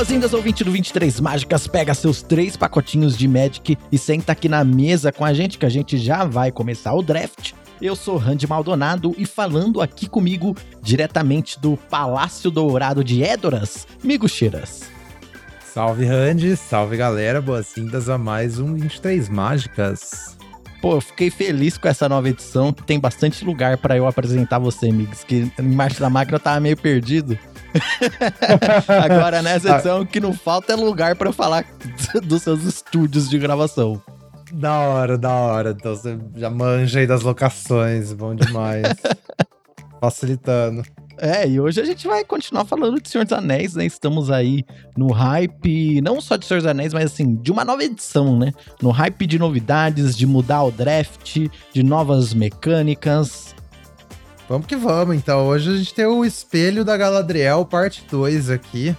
Boas-vindas, ouvinte do 23 Mágicas. Pega seus três pacotinhos de Magic e senta aqui na mesa com a gente, que a gente já vai começar o draft. Eu sou Randy Maldonado e falando aqui comigo, diretamente do Palácio Dourado de Édoras, Migo Cheiras. Salve Randy, salve galera, boas-vindas a mais um 23 Mágicas. Pô, eu fiquei feliz com essa nova edição, que tem bastante lugar para eu apresentar você, amigos, que em Marte da Máquina eu tava meio perdido. Agora, nessa edição, o que não falta é lugar para falar dos seus estúdios de gravação. Da hora, da hora. Então você já manja aí das locações, bom demais. Facilitando. É, e hoje a gente vai continuar falando de Senhor dos Anéis, né? Estamos aí no hype, não só de Senhor dos Anéis, mas assim, de uma nova edição, né? No hype de novidades, de mudar o draft, de novas mecânicas. Vamos que vamos, então. Hoje a gente tem o Espelho da Galadriel, parte 2 aqui.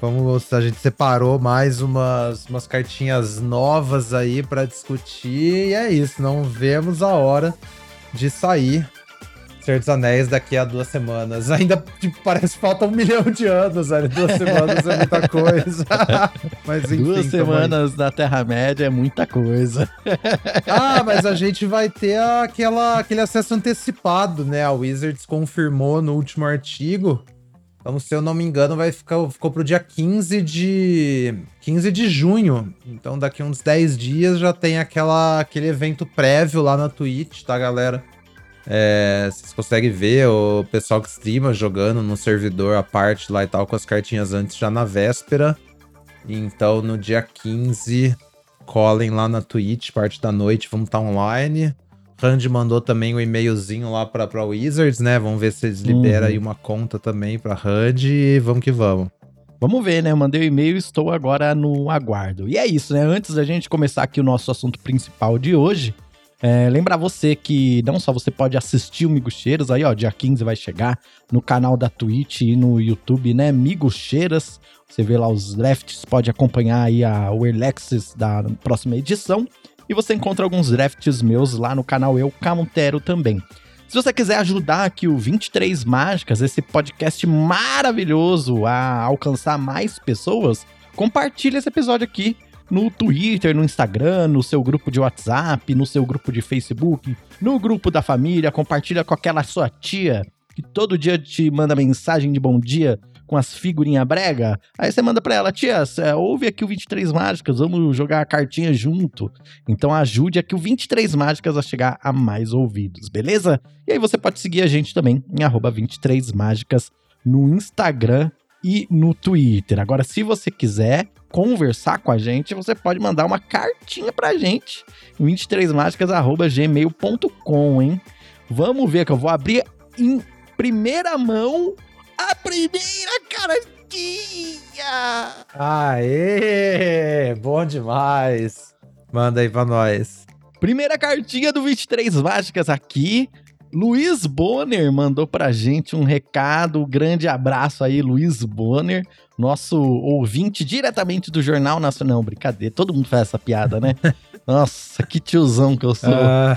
Vamos, a gente separou mais umas, umas cartinhas novas aí para discutir. E é isso, não vemos a hora de sair Senhor dos Anéis daqui a duas semanas. Ainda, tipo, parece que falta um milhão de anos, velho. Duas semanas é muita coisa. mas enfim, Duas semanas da Terra-média é muita coisa. ah, mas a gente vai ter aquela, aquele acesso antecipado, né? A Wizards confirmou no último artigo. Então, se eu não me engano, vai ficar ficou pro dia 15 de 15 de junho. Então, daqui uns 10 dias já tem aquela aquele evento prévio lá na Twitch, tá, galera? É, vocês conseguem ver o pessoal que streama jogando no servidor a parte lá e tal, com as cartinhas antes já na véspera. Então no dia 15, colhem lá na Twitch, parte da noite, vamos estar tá online. Randy mandou também o um e-mailzinho lá pra, pra Wizards, né? Vamos ver se eles liberam uhum. aí uma conta também pra Randy e vamos que vamos. Vamos ver, né? Eu mandei o um e-mail e estou agora no aguardo. E é isso, né? Antes da gente começar aqui o nosso assunto principal de hoje, é, lembrar você que não só você pode assistir o Migucheiras, aí ó, dia 15 vai chegar no canal da Twitch e no YouTube, né, Migucheiras. Você vê lá os drafts, pode acompanhar aí a, o Erlexis da próxima edição. E você encontra alguns drafts meus lá no canal Eu Camutero também. Se você quiser ajudar aqui o 23 Mágicas, esse podcast maravilhoso a alcançar mais pessoas, compartilhe esse episódio aqui no Twitter, no Instagram, no seu grupo de WhatsApp, no seu grupo de Facebook, no grupo da família, compartilha com aquela sua tia que todo dia te manda mensagem de bom dia com as figurinhas brega. Aí você manda pra ela, tia, ouve aqui o 23 Mágicas, vamos jogar a cartinha junto. Então ajude aqui o 23 Mágicas a chegar a mais ouvidos, beleza? E aí você pode seguir a gente também em arroba 23 Mágicas no Instagram e no Twitter. Agora, se você quiser conversar com a gente, você pode mandar uma cartinha pra gente em 23mágicas.gmail.com, hein? Vamos ver que eu vou abrir em primeira mão a primeira cartinha! Aê! Bom demais! Manda aí pra nós. Primeira cartinha do 23 Mágicas aqui. Luiz Bonner mandou pra gente um recado, grande abraço aí, Luiz Bonner, nosso ouvinte diretamente do Jornal Nacional. Brincadeira, todo mundo faz essa piada, né? Nossa, que tiozão que eu sou. Ah.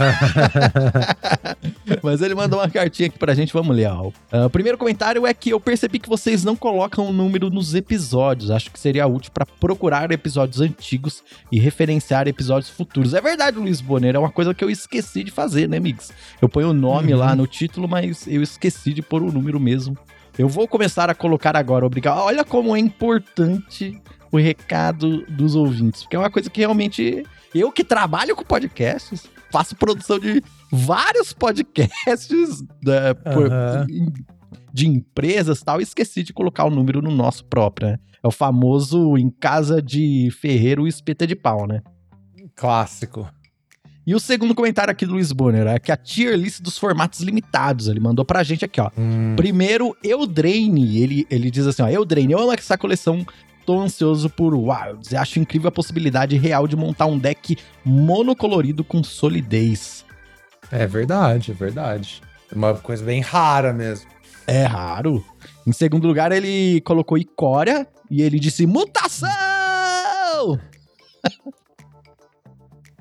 Mas ele mandou uma cartinha aqui pra gente, vamos ler. Ó. Uh, o primeiro comentário é que eu percebi que vocês não colocam o número nos episódios. Acho que seria útil para procurar episódios antigos e referenciar episódios futuros. É verdade, Luiz Bonner, é uma coisa que eu esqueci de fazer, né, amigos? Eu ponho o nome uhum. lá no título, mas eu esqueci de pôr o número mesmo. Eu vou começar a colocar agora, obrigado. Olha como é importante o recado dos ouvintes, porque é uma coisa que realmente eu que trabalho com podcasts, faço produção de vários podcasts né, por, de empresas e tal, e esqueci de colocar o número no nosso próprio, né? É o famoso em casa de ferreiro espeta de pau, né? Clássico. E o segundo comentário aqui do Luiz Bonner é que a tier list dos formatos limitados. Ele mandou pra gente aqui, ó. Hum. Primeiro, Eldraine. Ele, ele diz assim, ó. Eldraine, eu amo essa coleção tô ansioso por Wilds e acho incrível a possibilidade real de montar um deck monocolorido com solidez. É verdade, é verdade. É uma coisa bem rara mesmo. É raro. Em segundo lugar, ele colocou Icória e ele disse mutação!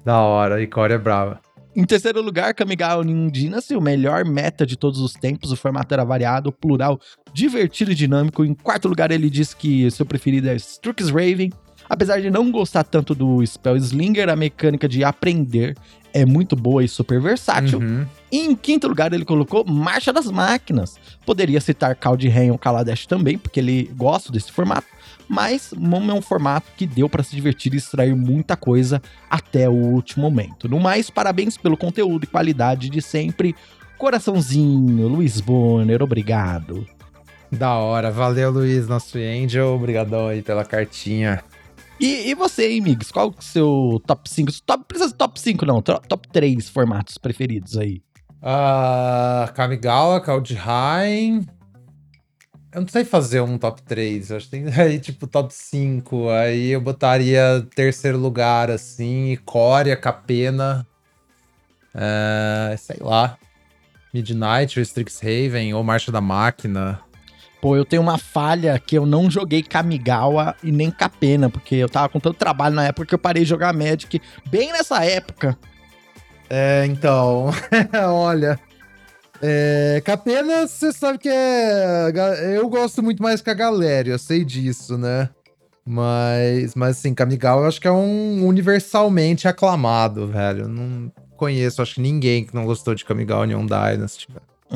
da hora, Icória é brava. Em terceiro lugar, Kamigawa New Dynasty, o melhor meta de todos os tempos. O formato era variado, plural, divertido e dinâmico. Em quarto lugar, ele diz que seu preferido é Strixhaven. Apesar de não gostar tanto do Spell Slinger, a mecânica de aprender é muito boa e super versátil. Uhum. E em quinto lugar, ele colocou Marcha das Máquinas. Poderia citar Kaldheim ou Kaladesh também, porque ele gosta desse formato. Mas é um formato que deu para se divertir e extrair muita coisa até o último momento. No mais, parabéns pelo conteúdo e qualidade de sempre. Coraçãozinho, Luiz Bonner, obrigado. Da hora, valeu Luiz, nosso Angel, obrigadão aí pela cartinha. E, e você, hein, Migs? Qual é o seu top 5? Top, precisa de top 5, não. Top, top 3 formatos preferidos aí. Uh, Kamigawa, Kaldheim. Eu não sei fazer um top 3. Acho que tem aí, tipo, top 5. Aí eu botaria terceiro lugar, assim. Coreia, Capena. Uh, sei lá. Midnight, ou Strixhaven, ou Marcha da Máquina. Pô, eu tenho uma falha que eu não joguei Kamigawa e nem Capena, porque eu tava com tanto trabalho na época que eu parei de jogar Magic bem nessa época. É, então. Olha. É, Capena, você sabe que é. Eu gosto muito mais que a galera, eu sei disso, né? Mas, mas assim, Kamigawa eu acho que é um universalmente aclamado, velho. não conheço, acho que ninguém que não gostou de Kamigawa Neon Dynasty.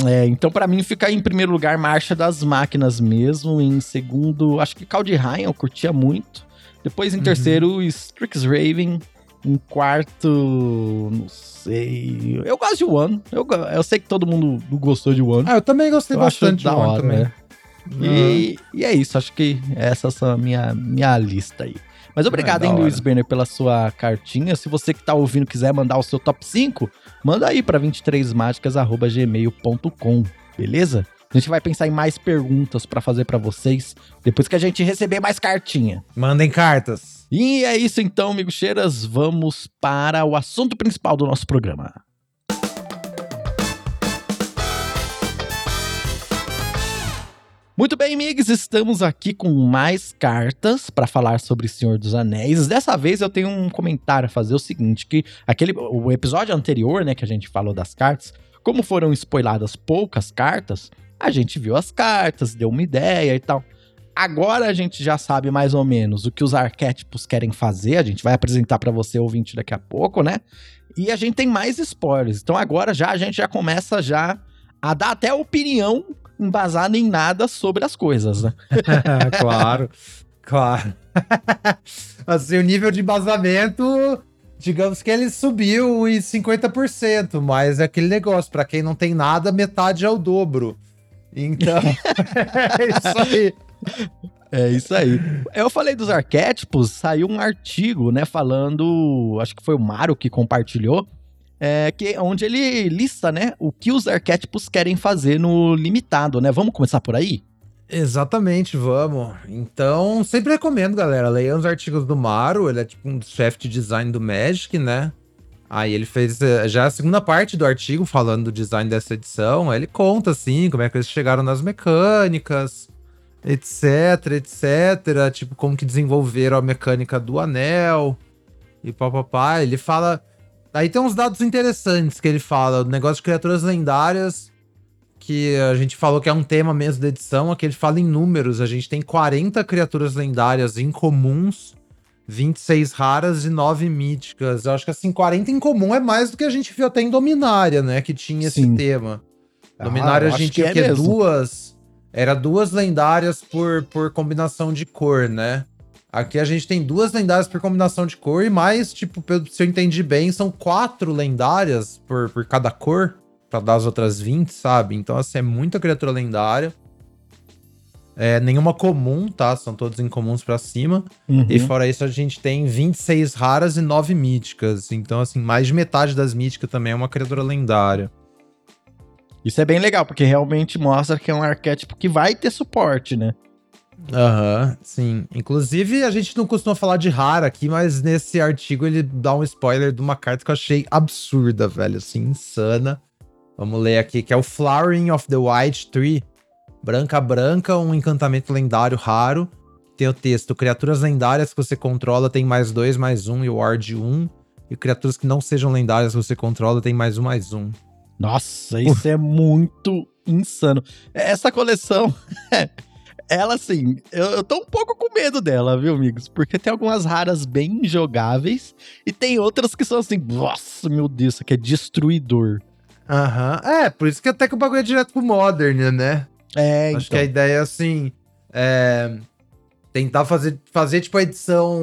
É, então para mim fica em primeiro lugar Marcha das Máquinas mesmo, em segundo, acho que Kaldheim eu curtia muito. Depois em uhum. terceiro, Strixhaven, em quarto, não sei. Eu gosto de One. Eu, eu sei que todo mundo gostou de One. Ah, eu também gostei eu bastante de One hora, também. Né? E, e, é isso, acho que essa é a minha, minha lista aí. Mas obrigado, ah, hein, Luiz Berner, pela sua cartinha. Se você que tá ouvindo quiser mandar o seu top 5, manda aí para 23mágicas.gmail.com, beleza? A gente vai pensar em mais perguntas para fazer para vocês depois que a gente receber mais cartinha. Mandem cartas. E é isso então, amigos cheiras. Vamos para o assunto principal do nosso programa. Muito bem, amigos, estamos aqui com mais cartas para falar sobre Senhor dos Anéis. Dessa vez eu tenho um comentário a fazer o seguinte, que aquele o episódio anterior, né, que a gente falou das cartas, como foram spoiladas poucas cartas, a gente viu as cartas, deu uma ideia e tal. Agora a gente já sabe mais ou menos o que os arquétipos querem fazer. A gente vai apresentar para você ouvinte daqui a pouco, né? E a gente tem mais spoilers. Então agora já a gente já começa já a dar até opinião embasada em nada sobre as coisas, né? claro, claro. assim, o nível de embasamento, digamos que ele subiu em 50%, mas é aquele negócio, para quem não tem nada, metade é o dobro. Então, é isso aí. É isso aí. Eu falei dos arquétipos, saiu um artigo, né, falando, acho que foi o Mário que compartilhou, é, que, onde ele lista, né, o que os arquétipos querem fazer no limitado, né? Vamos começar por aí? Exatamente, vamos. Então, sempre recomendo, galera, leiam os artigos do Maru, ele é tipo um chefe de design do Magic, né? Aí ele fez eh, já a segunda parte do artigo falando do design dessa edição. Aí ele conta assim como é que eles chegaram nas mecânicas, etc, etc. Tipo, como que desenvolveram a mecânica do anel e papapá. Ele fala. Aí tem uns dados interessantes que ele fala: o negócio de criaturas lendárias, que a gente falou que é um tema mesmo da edição. Aqui ele fala em números: a gente tem 40 criaturas lendárias incomuns 26 raras e 9 míticas. Eu acho que assim, 40 em comum é mais do que a gente viu até em Dominária, né? Que tinha esse Sim. tema. Ah, Dominária a gente tinha é duas. Era duas lendárias por, por combinação de cor, né? Aqui a gente tem duas lendárias por combinação de cor e mais, tipo, se eu entendi bem, são quatro lendárias por, por cada cor, para dar as outras 20, sabe? Então, assim, é muita criatura lendária. É, nenhuma comum, tá? São todos incomuns para cima. Uhum. E fora isso, a gente tem 26 raras e 9 míticas. Então, assim, mais de metade das míticas também é uma criatura lendária. Isso é bem legal, porque realmente mostra que é um arquétipo que vai ter suporte, né? Aham, uhum, sim. Inclusive, a gente não costuma falar de rara aqui, mas nesse artigo ele dá um spoiler de uma carta que eu achei absurda, velho, assim, insana. Vamos ler aqui, que é o Flowering of the White Tree. Branca Branca, um encantamento lendário raro. Tem o texto: Criaturas lendárias que você controla tem mais dois, mais um e ward 1. E criaturas que não sejam lendárias que você controla tem mais um, mais um. Nossa, isso é muito insano. Essa coleção, ela assim, eu, eu tô um pouco com medo dela, viu, amigos? Porque tem algumas raras bem jogáveis e tem outras que são assim, nossa, meu Deus, isso aqui é destruidor. Aham. É, por isso que até que o bagulho é direto pro Modern, né? É, Acho que a ideia é assim. É, tentar fazer, fazer tipo a edição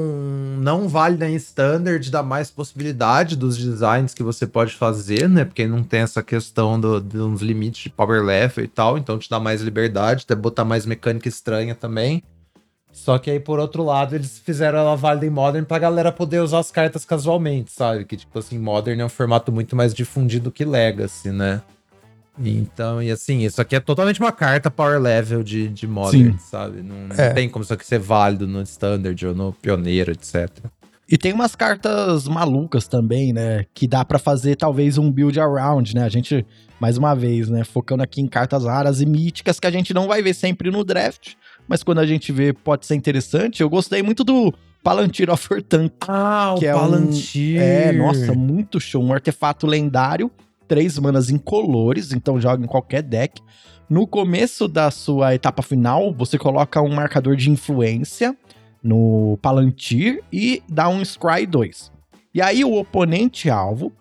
não válida em standard, dá mais possibilidade dos designs que você pode fazer, né? Porque não tem essa questão do, de uns limites de power level e tal, então te dá mais liberdade, até botar mais mecânica estranha também. Só que aí, por outro lado, eles fizeram ela válida em Modern pra galera poder usar as cartas casualmente, sabe? Que, tipo assim, Modern é um formato muito mais difundido que Legacy, né? Então, e assim, isso aqui é totalmente uma carta power level de, de Modern, Sim. sabe? Não, não é. tem como isso aqui ser válido no Standard ou no Pioneiro, etc. E tem umas cartas malucas também, né? Que dá para fazer talvez um build around, né? A gente, mais uma vez, né? Focando aqui em cartas raras e míticas que a gente não vai ver sempre no draft, mas quando a gente vê pode ser interessante. Eu gostei muito do Palantir of Tank. Ah, que o é Palantir. Um, é, nossa, muito show. Um artefato lendário três manas incolores, então joga em qualquer deck. No começo da sua etapa final, você coloca um marcador de influência no Palantir e dá um Scry 2. E aí o oponente alvo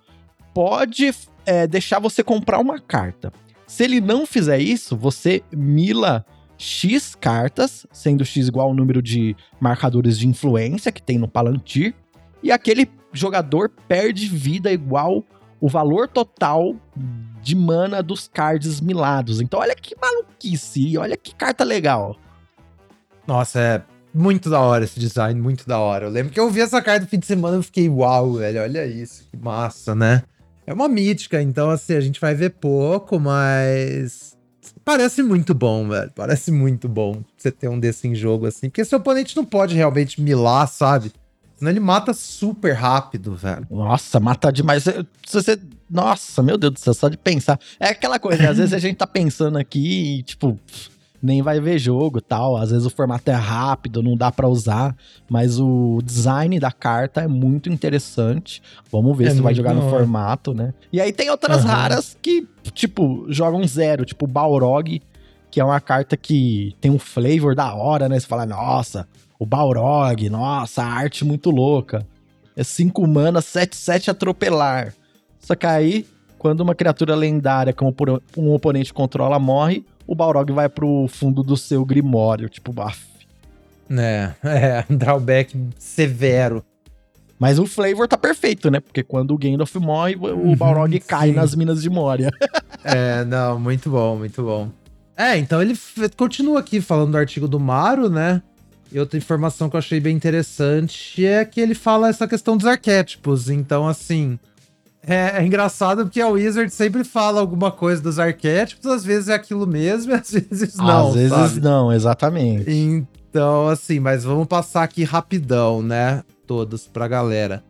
pode é, deixar você comprar uma carta. Se ele não fizer isso, você mila X cartas, sendo X igual ao número de marcadores de influência que tem no Palantir, e aquele jogador perde vida igual o valor total de mana dos cards milados. Então, olha que maluquice, olha que carta legal. Nossa, é muito da hora esse design, muito da hora. Eu lembro que eu vi essa carta no fim de semana e fiquei, uau, velho, olha isso, que massa, né? É uma mítica, então assim, a gente vai ver pouco, mas parece muito bom, velho. Parece muito bom você ter um desse em jogo assim, porque seu oponente não pode realmente milar, sabe? Senão ele mata super rápido, velho. Nossa, mata demais. Se você. Nossa, meu Deus do céu, só de pensar. É aquela coisa, às vezes a gente tá pensando aqui e, tipo, nem vai ver jogo tal. Às vezes o formato é rápido, não dá para usar. Mas o design da carta é muito interessante. Vamos ver é se vai jogar no formato, né? E aí tem outras uhum. raras que, tipo, jogam zero, tipo Balrog, que é uma carta que tem um flavor da hora, né? Você fala, nossa, o Balrog, nossa, arte muito louca. É 5 mana, 7-7 atropelar. Só que aí, quando uma criatura lendária que um oponente controla morre, o Balrog vai pro fundo do seu Grimório, tipo, baf. É, é, drawback severo. Mas o flavor tá perfeito, né? Porque quando o Gandalf morre, o uhum, Balrog cai nas minas de Moria. é, não, muito bom, muito bom. É, então ele continua aqui falando do artigo do Maro, né? E outra informação que eu achei bem interessante é que ele fala essa questão dos arquétipos. Então, assim, é, é, engraçado porque a Wizard sempre fala alguma coisa dos arquétipos, às vezes é aquilo mesmo e às vezes não. Às vezes sabe? não, exatamente. Então, assim, mas vamos passar aqui rapidão, né? Todos pra galera.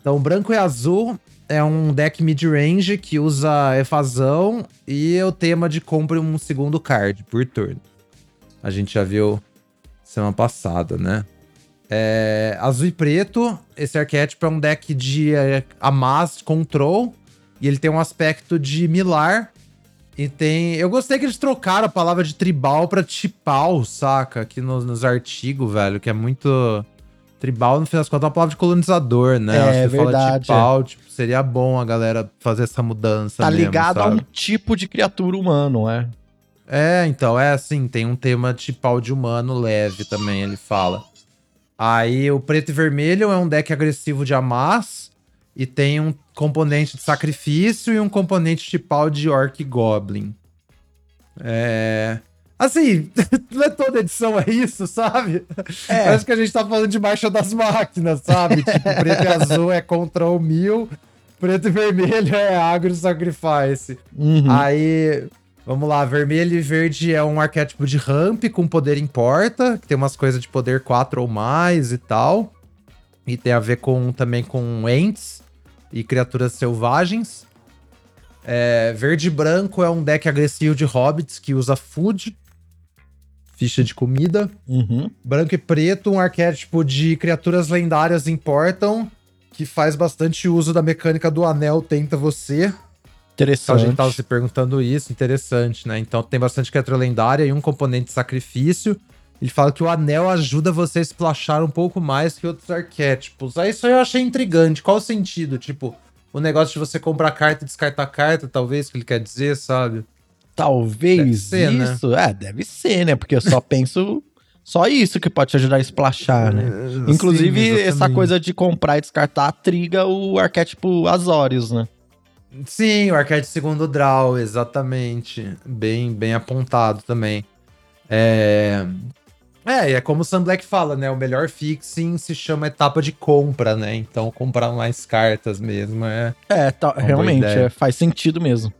Então, branco e azul é um deck mid-range que usa evasão e o tema de compre um segundo card por turno. A gente já viu semana passada, né? É, azul e preto, esse arquétipo é um deck de é, Amas Control. E ele tem um aspecto de Milar. E tem. Eu gostei que eles trocaram a palavra de tribal pra tipal, saca? Aqui nos, nos artigos, velho, que é muito. Tribal, no final das contas, é uma palavra de colonizador, né? É, Acho que verdade, fala tipal, é. tipo, seria bom a galera fazer essa mudança. Tá mesmo, ligado sabe? a um tipo de criatura humano, é. É, então, é assim, tem um tema de pau de humano leve também, ele fala. Aí o preto e vermelho é um deck agressivo de Amas e tem um componente de sacrifício e um componente de pau de Orc Goblin. É. Assim, não é toda edição é isso, sabe? É. Parece que a gente tá falando de marcha das máquinas, sabe? tipo, preto e azul é control mil, preto e vermelho é agro sacrifice. Uhum. Aí Vamos lá, vermelho e verde é um arquétipo de ramp com poder importa, que tem umas coisas de poder 4 ou mais e tal. E tem a ver com também com ents e criaturas selvagens. É, verde e branco é um deck agressivo de hobbits que usa food, ficha de comida. Uhum. Branco e preto, um arquétipo de criaturas lendárias importam que faz bastante uso da mecânica do anel Tenta Você. Interessante. Então a gente tava se perguntando isso, interessante, né? Então tem bastante criatura lendária e um componente de sacrifício. Ele fala que o anel ajuda você a splashar um pouco mais que outros arquétipos. Aí isso eu achei intrigante. Qual o sentido? Tipo, o negócio de você comprar carta e descartar carta, talvez, que ele quer dizer, sabe? Talvez ser, né? isso. É, deve ser, né? Porque eu só penso. Só isso que pode te ajudar a splashar, né? É, Inclusive, sim, essa coisa de comprar e descartar triga o arquétipo Azorius, né? Sim, o arquétipo segundo draw, exatamente. Bem, bem apontado também. É. É, é como o Sam Black fala, né? O melhor fixing se chama etapa de compra, né? Então comprar mais cartas mesmo é. É, tá- realmente, é, faz sentido mesmo.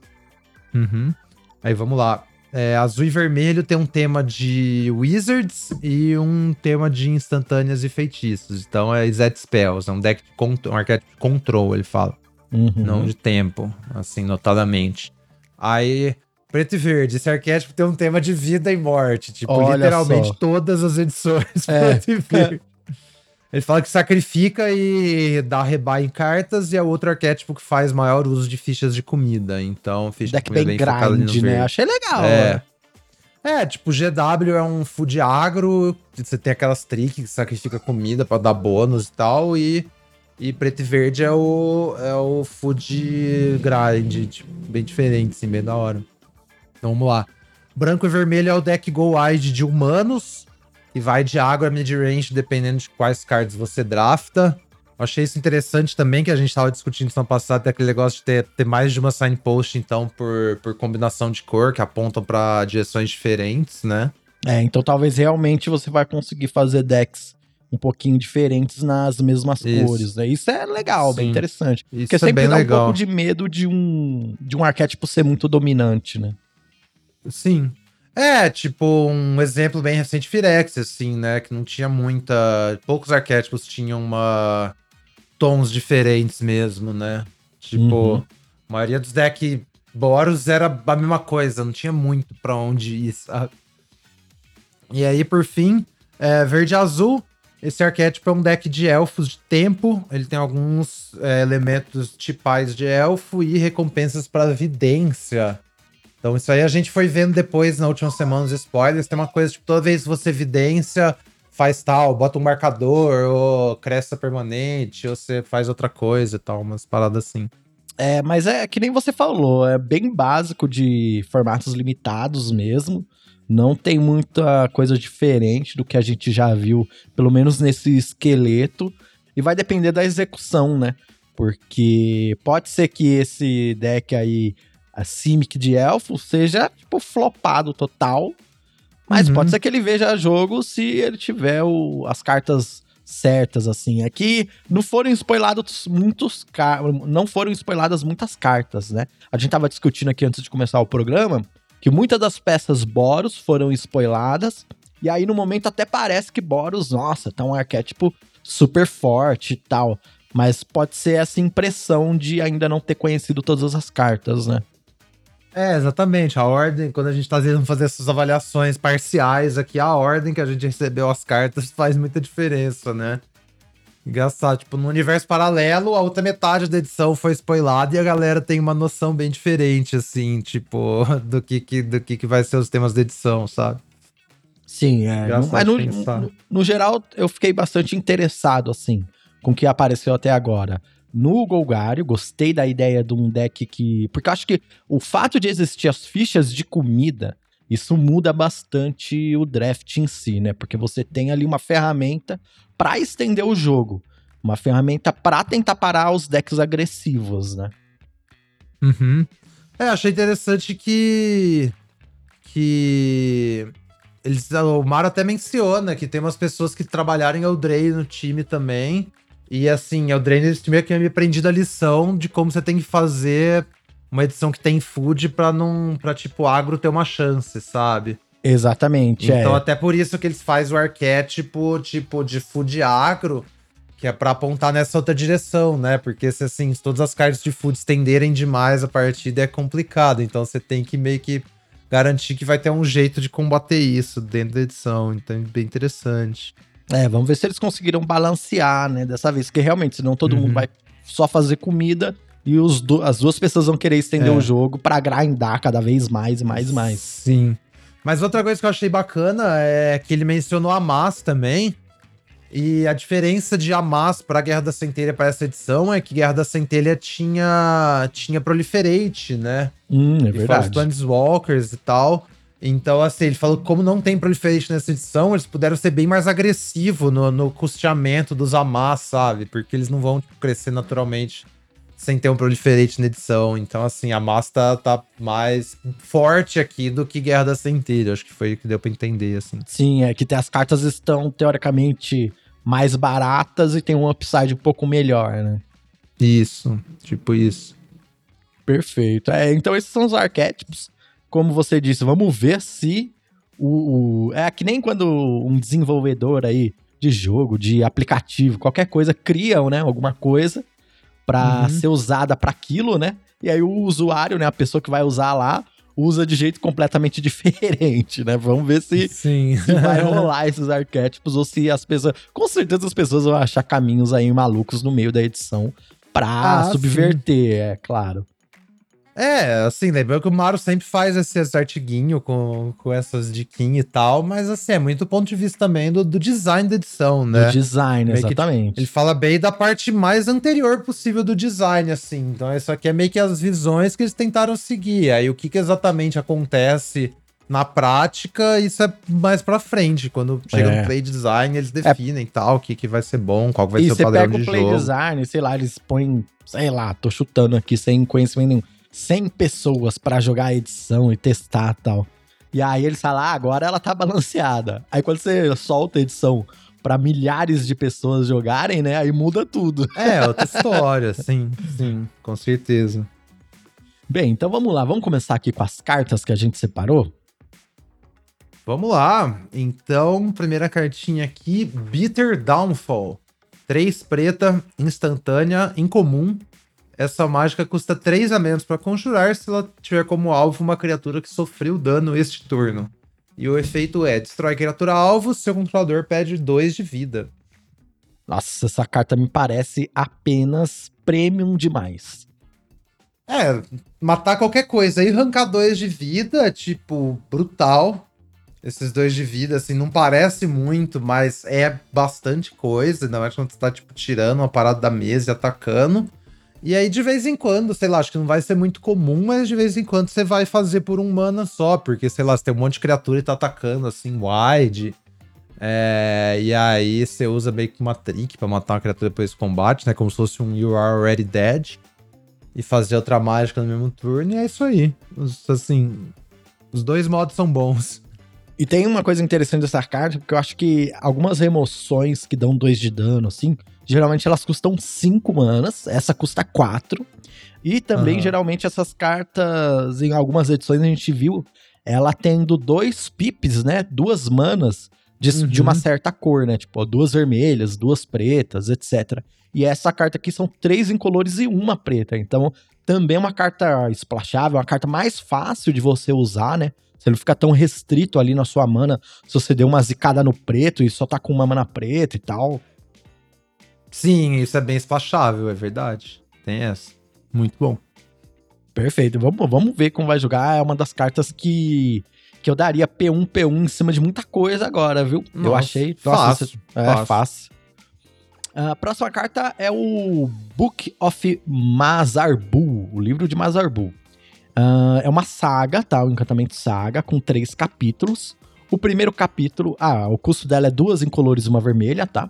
Uhum. Aí vamos lá. É, azul e vermelho tem um tema de Wizards e um tema de instantâneas e feitiços. Então é Zed Spells, é um deck de cont- um arquétipo de control, ele fala. Uhum. não de tempo, assim, notadamente. Aí, preto e verde, esse arquétipo tem um tema de vida e morte, tipo, Olha literalmente só. todas as edições É. preto e verde. Ele fala que sacrifica e dá rebuy em cartas, e é outro arquétipo que faz maior uso de fichas de comida. Então, ficha Deck de comida bem no grande, né? Achei legal. É. né? É, tipo, GW é um food agro, você tem aquelas tricks que sacrifica comida pra dar bônus e tal, e, e preto e verde é o, é o food grind, tipo, bem diferente, assim, bem da hora. Então vamos lá. Branco e vermelho é o deck Go Wide de humanos, que vai de água a mid-range, dependendo de quais cards você drafta. Eu achei isso interessante também, que a gente tava discutindo semana passada, tem aquele negócio de ter, ter mais de uma signpost, então, por, por combinação de cor, que apontam pra direções diferentes, né? É, então talvez realmente você vai conseguir fazer decks um pouquinho diferentes nas mesmas Isso. cores. Né? Isso é legal, bem Sim. interessante. Isso Porque é sempre bem dá legal. um pouco de medo de um, de um arquétipo ser muito dominante, né? Sim. É, tipo, um exemplo bem recente, Firex, assim, né? Que não tinha muita. Poucos arquétipos tinham uma. tons diferentes mesmo, né? Tipo, Uhum. a maioria dos decks Boros era a mesma coisa, não tinha muito pra onde ir, sabe? E aí, por fim, é, verde e azul. Esse arquétipo é um deck de elfos de tempo. Ele tem alguns é, elementos tipais de elfo e recompensas para vidência. Então, isso aí a gente foi vendo depois na última semana os spoilers. Tem uma coisa, tipo, toda vez que você evidência, faz tal, bota um marcador, ou cresce permanente, ou você faz outra coisa e tal, umas paradas assim. É, mas é que nem você falou, é bem básico de formatos limitados mesmo. Não tem muita coisa diferente do que a gente já viu, pelo menos nesse esqueleto. E vai depender da execução, né? Porque pode ser que esse deck aí, a Simic de Elfo, seja, tipo, flopado total. Mas Uhum. pode ser que ele veja jogo se ele tiver o- as cartas certas, assim. Aqui não foram spoilados muitos não foram spoiladas muitas cartas, né? A gente tava discutindo aqui antes de começar o programa que muitas das peças Boros foram spoiladas. E aí, no momento, até parece que Boros, nossa, tá um arquétipo super forte e tal. Mas pode ser essa impressão de ainda não ter conhecido todas as cartas, né? É, exatamente. A ordem, quando a gente tá tentando fazer essas avaliações parciais aqui, a ordem que a gente recebeu as cartas faz muita diferença, né? Engraçado, tipo, no universo paralelo, a outra metade da edição foi spoilada e a galera tem uma noção bem diferente, assim, tipo, do que, que, do que, que vai ser os temas da edição, sabe? Sim, é. Engraçado Mas no, no, no geral, eu fiquei bastante interessado, assim, com o que apareceu até agora. No Golgário, gostei da ideia de um deck que. Porque eu acho que o fato de existir as fichas de comida, isso muda bastante o draft em si, né? Porque você tem ali uma ferramenta pra estender o jogo. Uma ferramenta pra tentar parar os decks agressivos, né? Uhum. É, achei interessante que. Que. Eles, o Mario até menciona que tem umas pessoas que trabalharam em Eldraine no time também. E assim, Eldraine meio que me aprendido a lição de como você tem que fazer uma edição que tem food pra não. pra tipo, agro ter uma chance, sabe? Exatamente. Então, é. até por isso que eles fazem o arquétipo, tipo, de food agro, que é pra apontar nessa outra direção, né? Porque se assim, se todas as cartas de food estenderem demais a partida é complicado. Então você tem que meio que garantir que vai ter um jeito de combater isso dentro da edição. Então é bem interessante. É, vamos ver se eles conseguiram balancear, né, dessa vez, porque realmente, senão todo Uhum. mundo vai só fazer comida e os du- as duas pessoas vão querer estender É. o jogo pra grindar cada vez mais e mais e mais. Sim. Mas outra coisa que eu achei bacana é que ele mencionou a Mas também. E a diferença de Hamas para Guerra da Centelha para essa edição é que Guerra da Centelha tinha tinha proliferate, né? Hum, é E fora os verdade. Planeswalkers e tal. Então, assim, ele falou que como não tem proliferate nessa edição, eles puderam ser bem mais agressivos no, no custeamento dos Hamas, sabe? Porque eles não vão tipo, crescer naturalmente sem ter um proliferate na edição. Então, assim, a Hamas tá, mais forte aqui do que Guerra da Centelha. Acho que foi o que deu pra entender, assim. Sim, é que as cartas estão teoricamente mais baratas e tem um upside um pouco melhor, né? Isso, tipo isso. Perfeito. É, então esses são os arquétipos. Como você disse, vamos ver se o, o- é que nem quando um desenvolvedor aí de jogo, de aplicativo, qualquer coisa cria, né, alguma coisa pra Uhum. ser usada pra aquilo, né? E aí o usuário, né, a pessoa que vai usar lá, usa de jeito completamente diferente, né? Vamos ver se Sim. se vai rolar esses arquétipos ou se as pessoas. Com certeza as pessoas vão achar caminhos aí malucos no meio da edição pra Ah, subverter, é claro. É, assim, lembrando que o Mario sempre faz esses artiguinhos com, com essas diquinhas e tal, mas assim, é muito ponto de vista também do, do design da edição, né? Do design, Meio que, exatamente. Ele fala bem da parte mais anterior possível do design, assim. Então, isso aqui é meio que as visões que eles tentaram seguir. Aí, o que, que exatamente acontece na prática, isso é mais pra frente. Quando chega É. no play design, eles definem tal, o que, que vai ser bom, qual que vai e ser o você padrão pega de o play jogo. design, sei lá, eles põem, sei lá, tô chutando aqui sem conhecimento nenhum, 100 pessoas pra jogar a edição e testar tal. E aí eles falam, ah, agora ela tá balanceada. Aí quando você solta a edição pra milhares de pessoas jogarem, né, aí muda tudo. É, outra história, sim, sim, com certeza. Bem, então vamos lá, vamos começar aqui com as cartas que a gente separou. Vamos lá. Então, primeira cartinha aqui, Bitter Downfall. 3 preta, instantânea, incomum. Essa mágica custa 3 a menos para conjurar se ela tiver como alvo uma criatura que sofreu dano este turno. E o efeito é: destrói criatura alvo, seu controlador perde 2 de vida. Nossa, essa carta me parece apenas premium demais. É, matar qualquer coisa e arrancar 2 de vida, tipo, brutal. Esses dois de vida, assim, não parece muito, mas é bastante coisa. Ainda mais quando você tá, tipo, tirando uma parada da mesa e atacando. E aí, de vez em quando, sei lá, acho que não vai ser muito comum, mas de vez em quando você vai fazer por um mana só. Porque, sei lá, você tem um monte de criatura e tá atacando, assim, wide. É, e aí você usa meio que uma trick pra matar uma criatura depois do combate, né? Como se fosse um You Are Already Dead. E fazer outra mágica no mesmo turno, e é isso aí. Os- assim, os dois modos são bons. E tem uma coisa interessante dessa carta, porque eu acho que algumas remoções que dão 2 de dano, assim, geralmente elas custam 5 manas, essa custa 4. E também, Aham. geralmente, essas cartas, em algumas edições, a gente viu ela tendo dois pips, né? Duas manas de, Uhum. de uma certa cor, né? Tipo, duas vermelhas, duas pretas, etc. E essa carta aqui são três incolores e uma preta. Então, também é uma carta splashável, uma carta mais fácil de você usar, né? Você não fica tão restrito ali na sua mana se você deu uma zicada no preto e só tá com uma mana preta e tal. Sim, isso é bem splashável, é verdade. Tem essa. Muito bom. Perfeito. Vamos, vamos ver como vai jogar. É uma das cartas que, que eu daria P1, P1 em cima de muita coisa agora, viu? eu Nossa, achei. fácil, é fácil. fácil. A próxima carta é o Book of Mazarbu, o livro de Mazarbu. Ah, é uma saga, tá? Um encantamento saga com três capítulos. O primeiro capítulo, ah, o custo dela é duas incolores e uma vermelha, tá?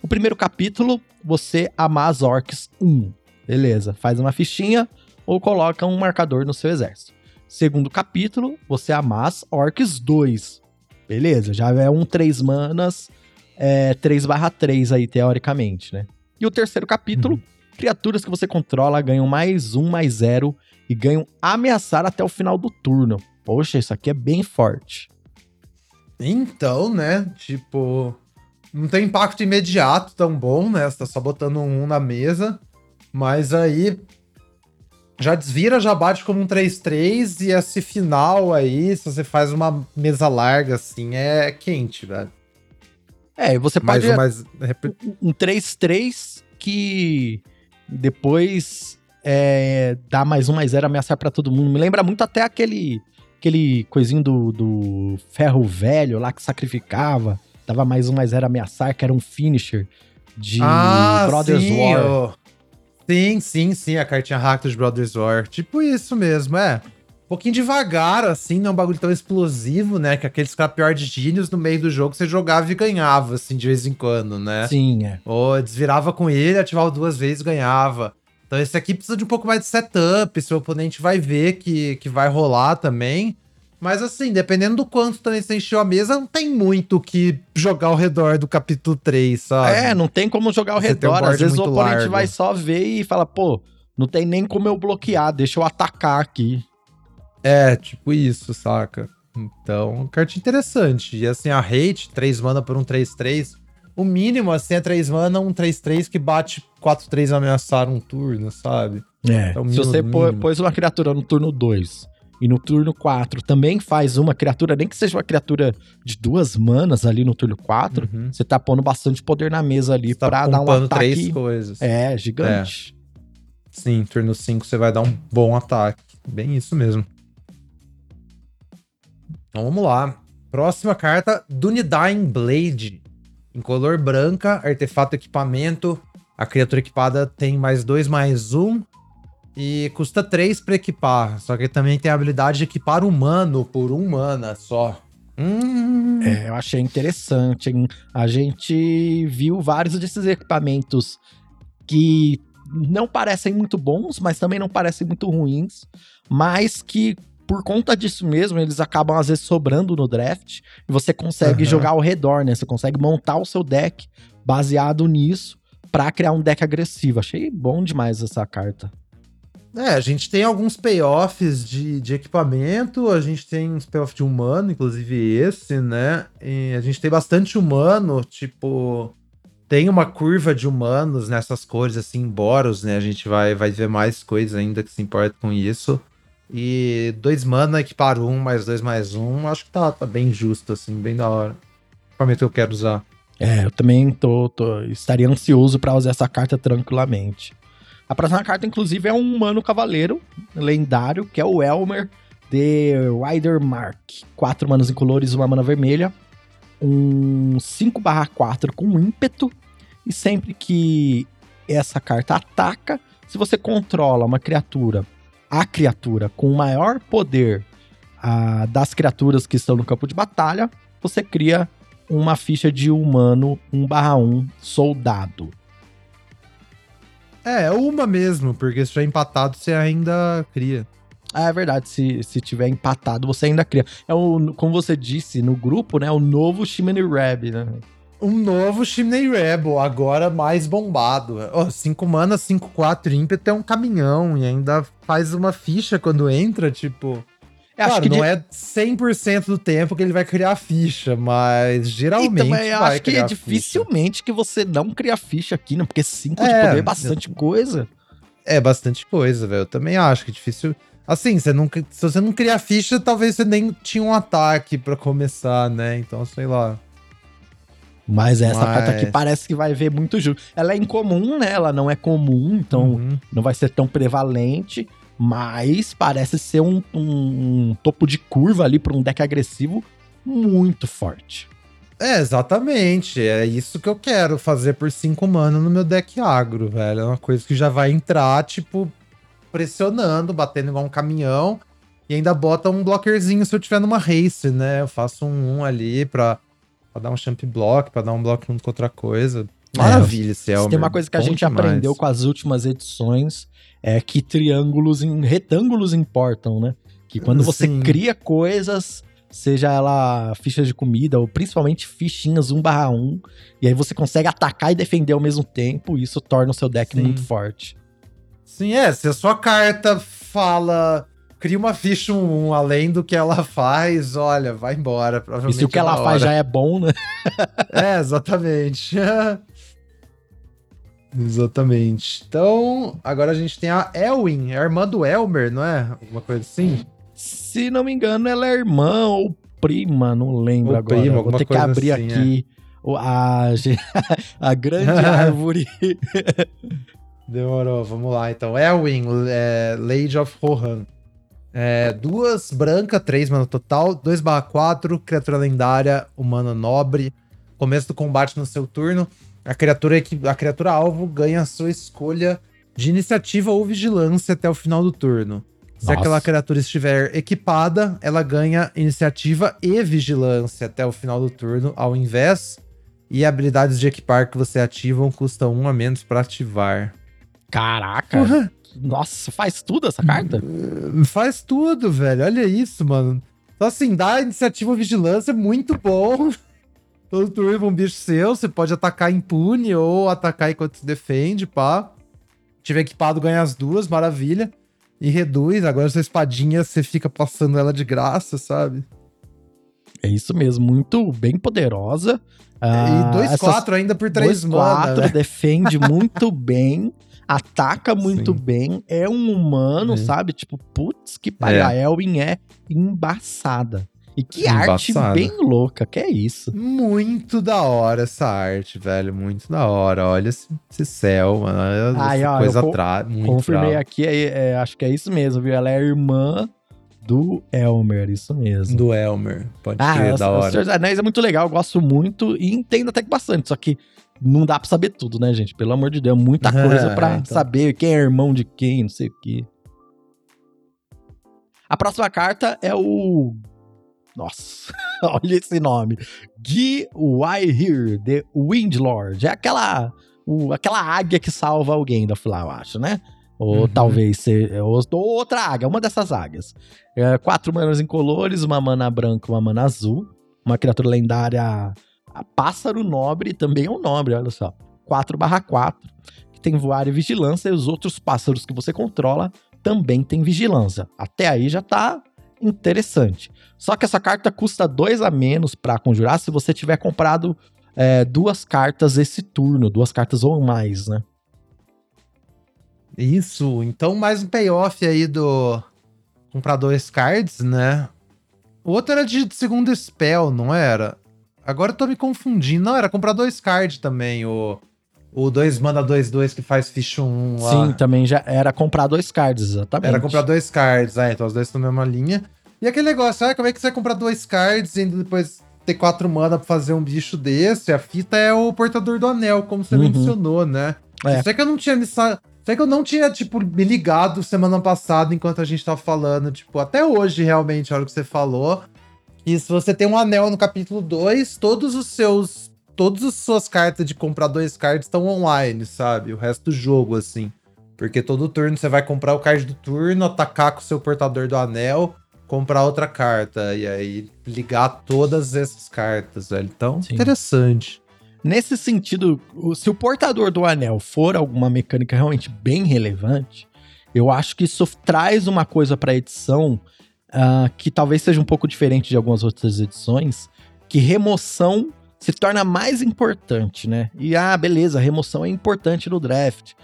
O primeiro capítulo, você amaz orcs 1. Beleza, faz uma fichinha ou coloca um marcador no seu exército. Segundo capítulo, você amaz orcs 2. Beleza, já é um 3 manas, é 3 barra 3 aí, teoricamente, né? E o terceiro capítulo, criaturas que você controla ganham mais um, mais zero e ganham ameaçar até o final do turno. Poxa, isso aqui é bem forte. Então, né? Tipo, não tem impacto imediato tão bom, né? Você tá só botando um na mesa. Mas aí já desvira, já bate como um 3-3 e esse final aí, se você faz uma mesa larga assim, é quente, velho. É, você pode. Mas, mas... Um 3-3 que depois é, dá mais um, mais zero, ameaçar para todo mundo. Me lembra muito até aquele aquele coisinho do, do ferro velho lá que sacrificava, dava mais um, mais zero, ameaçar, que era um finisher de ah, Brothers sim, War. Oh. Sim, sim, sim, a cartinha hack dos Brothers War. Tipo isso mesmo, é. Um pouquinho devagar, assim, não é um bagulho tão explosivo, né? Que aqueles Scrapyard Genius no meio do jogo você jogava e ganhava, assim, de vez em quando, né? Sim, é. Ou desvirava com ele, ativava duas vezes e ganhava. Então esse aqui precisa de um pouco mais de setup, seu oponente vai ver que, que vai rolar também. Mas assim, dependendo do quanto também você encheu a mesa, não tem muito que jogar ao redor do capítulo 3, sabe? É, não tem como jogar ao você redor. Um Às vezes o oponente largo. vai só ver e fala, pô, não tem nem como eu bloquear, deixa eu atacar aqui. É, tipo isso, saca? Então, carta interessante. E assim, a hate, 3 mana por um 3-3. O mínimo, assim, é 3 mana, um 3-3 que bate 4-3 ameaçar um turno, sabe? É, então, se você pôs uma criatura no turno 2 e no turno 4 também faz uma criatura, nem que seja uma criatura de duas manas ali no turno 4, uhum. você tá pondo bastante poder na mesa ali tá pra dar um ataque. três coisas. É, gigante. É. Sim, turno 5 você vai dar um bom ataque. Bem isso mesmo. Então vamos lá. Próxima carta, Dunedain Blade. Em color branca, artefato equipamento. A criatura equipada tem mais dois, mais um. E custa 3 para equipar. Só que também tem a habilidade de equipar humano por um mana só. Hum. É, eu achei interessante. Hein? A gente viu vários desses equipamentos que não parecem muito bons, mas também não parecem muito ruins. Mas que por conta disso mesmo, eles acabam às vezes sobrando no draft. E você consegue uhum. jogar ao redor, né? Você consegue montar o seu deck baseado nisso para criar um deck agressivo. Achei bom demais essa carta. É, a gente tem alguns payoffs de, de equipamento, a gente tem uns payoffs de humano, inclusive esse, né? E a gente tem bastante humano, tipo. Tem uma curva de humanos nessas cores, assim, Boros, né? A gente vai, vai ver mais coisas ainda que se importa com isso. E dois mana equipar um, mais dois, mais um. Acho que tá, tá bem justo, assim, bem da hora. Equipamento que eu quero usar. É, eu também tô, tô estaria ansioso para usar essa carta tranquilamente. A próxima carta, inclusive, é um humano cavaleiro lendário, que é o Elmer The Rider Mark. Quatro manas incolores, uma mana vermelha. Um 5/4 com ímpeto. E sempre que essa carta ataca, se você controla uma criatura, a criatura com maior poder a, das criaturas que estão no campo de batalha, você cria uma ficha de humano 1/1 soldado. É, uma mesmo, porque se tiver empatado, você ainda cria. Ah, é verdade, se, se tiver empatado, você ainda cria. É o, como você disse no grupo, né? O novo Chimney Rab, né? Um novo Chimney Rebel, agora mais bombado. 5 oh, mana, 5, 4 ímpeto é um caminhão e ainda faz uma ficha quando entra, tipo. É, claro, não de... é 100% do tempo que ele vai criar ficha, mas geralmente então, eu acho que é dificilmente ficha. que você não cria ficha aqui, né? Porque 5 é, de poder é bastante eu... coisa. É bastante coisa, velho. Eu também acho que é difícil. Assim, você não, se você não criar ficha, talvez você nem tinha um ataque para começar, né? Então, sei lá. Mas essa Mas... carta aqui parece que vai ver muito jogo. Ela é incomum, né? Ela não é comum, então uhum. não vai ser tão prevalente mas parece ser um, um, um topo de curva ali para um deck agressivo muito forte. É, exatamente. É isso que eu quero fazer por 5 mana no meu deck agro, velho. É uma coisa que já vai entrar, tipo, pressionando, batendo igual um caminhão. E ainda bota um blockerzinho se eu tiver numa race, né? Eu faço um 1 um ali pra, pra dar um champ block, pra dar um block junto com outra coisa. Maravilha é, esse Elmer. Tem uma coisa que a gente demais. aprendeu com as últimas edições é que triângulos em retângulos importam, né? Que quando você Sim. cria coisas, seja ela fichas de comida ou principalmente fichinhas 1/1, e aí você consegue atacar e defender ao mesmo tempo, e isso torna o seu deck Sim. muito forte. Sim, é, se a sua carta fala cria uma ficha 1 um, além do que ela faz, olha, vai embora. Provavelmente e se o que ela hora. faz já é bom, né? é, exatamente. Exatamente. Então, agora a gente tem a Elwin, é a irmã do Elmer, não é? Alguma coisa assim? Se não me engano, ela é irmã ou prima, não lembro ou agora. Prima, Vou ter que abrir assim, aqui. É. a, a grande árvore. Demorou, vamos lá. Então, Elwin, é, Lady of Rohan. É, duas branca, três mana total, 2 barra 4, criatura lendária, humana nobre. Começo do combate no seu turno. A criatura, a criatura alvo ganha a sua escolha de iniciativa ou vigilância até o final do turno. Se Nossa. aquela criatura estiver equipada, ela ganha iniciativa e vigilância até o final do turno, ao invés. E habilidades de equipar que você ativam custam um a menos para ativar. Caraca! Uhum. Nossa, faz tudo essa carta? Uh, faz tudo, velho. Olha isso, mano. Então, assim, dá iniciativa vigilância, muito bom. Todo turno um bicho seu, você pode atacar impune ou atacar enquanto se defende, pá. Tiver equipado, ganha as duas, maravilha e reduz. Agora sua espadinha, você fica passando ela de graça, sabe? É isso mesmo, muito bem poderosa. Ah, e 2-4 ainda por 3 mana. 2-4 né? defende muito bem, ataca muito Sim. bem, é um humano, é. sabe? Tipo, putz, que pariu. É. A Elwin é embaçada. E que Embaçada. arte bem louca, que é isso. Muito da hora essa arte, velho. Muito da hora. Olha esse, esse céu, mano. Ai, ó, coisa atrás. Confirmei bravo. aqui, é, é, acho que é isso mesmo, viu? Ela é irmã do Elmer, isso mesmo. Do Elmer, pode ah, ser, da hora. O Senhor dos Anéis é muito legal, eu gosto muito e entendo até que bastante, só que não dá pra saber tudo, né, gente? Pelo amor de Deus, muita coisa pra então. saber quem é irmão de quem, não sei o quê. A próxima carta é o nossa, olha esse nome. Gui Here, The Windlord. É aquela, o, aquela águia que salva alguém da Fla, eu acho, né? Ou uhum. talvez ser, ou, ou, outra águia, uma dessas águias. É, quatro manas incolores, uma mana branca uma mana azul. Uma criatura lendária pássaro nobre, também é um nobre, olha só. 4 barra 4, que tem voar e vigilância, e os outros pássaros que você controla também tem vigilância. Até aí já tá interessante. Só que essa carta custa dois a menos para conjurar se você tiver comprado é, duas cartas esse turno, duas cartas ou mais, né? Isso, então mais um payoff aí do comprar dois cards, né? O outro era de segundo spell, não era? Agora eu tô me confundindo. Não, era comprar dois cards também, o o 2 mana 2 2 que faz ficha 1 um lá. Sim, também já era comprar dois cards, exatamente. Era comprar dois cards, ah, então os dois estão na mesma linha. E aquele negócio, ah, como é que você vai comprar dois cards e depois ter quatro mana pra fazer um bicho desse? A fita é o portador do anel, como você uhum. mencionou, né? É. Isso é que eu não tinha me É que eu não tinha, tipo, me ligado semana passada enquanto a gente tava falando, tipo, até hoje, realmente, a hora que você falou. E se você tem um anel no capítulo 2, todos os seus todas as suas cartas de comprar dois cards estão online, sabe? O resto do jogo, assim. Porque todo turno você vai comprar o card do turno, atacar com o seu portador do anel, comprar outra carta. E aí ligar todas essas cartas, velho. Então, Sim. interessante. Nesse sentido, se o portador do anel for alguma mecânica realmente bem relevante, eu acho que isso traz uma coisa para a edição uh, que talvez seja um pouco diferente de algumas outras edições, que remoção se torna mais importante, né? E ah, beleza, remoção é importante no draft.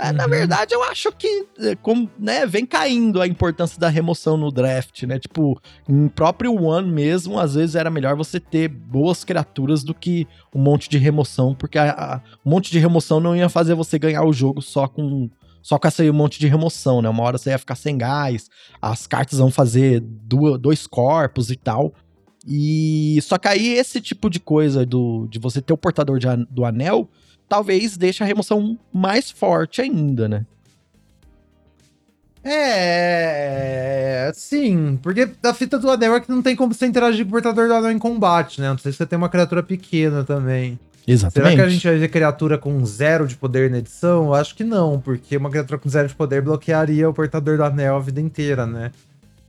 É, uhum. Na verdade, eu acho que é, como, né, vem caindo a importância da remoção no draft, né? Tipo, em próprio One mesmo, às vezes era melhor você ter boas criaturas do que um monte de remoção, porque a, a, um monte de remoção não ia fazer você ganhar o jogo só com só com essa um monte de remoção, né? Uma hora você ia ficar sem gás, as cartas vão fazer dois corpos e tal. E só que aí esse tipo de coisa do, de você ter o portador de, do anel, talvez deixe a remoção mais forte ainda, né? É, sim, porque a fita do anel é que não tem como você interagir com o portador do anel em combate, né? Não sei se você tem uma criatura pequena também. Exatamente. Será que a gente vai ver criatura com zero de poder na edição? Eu acho que não, porque uma criatura com zero de poder bloquearia o portador do anel a vida inteira, né?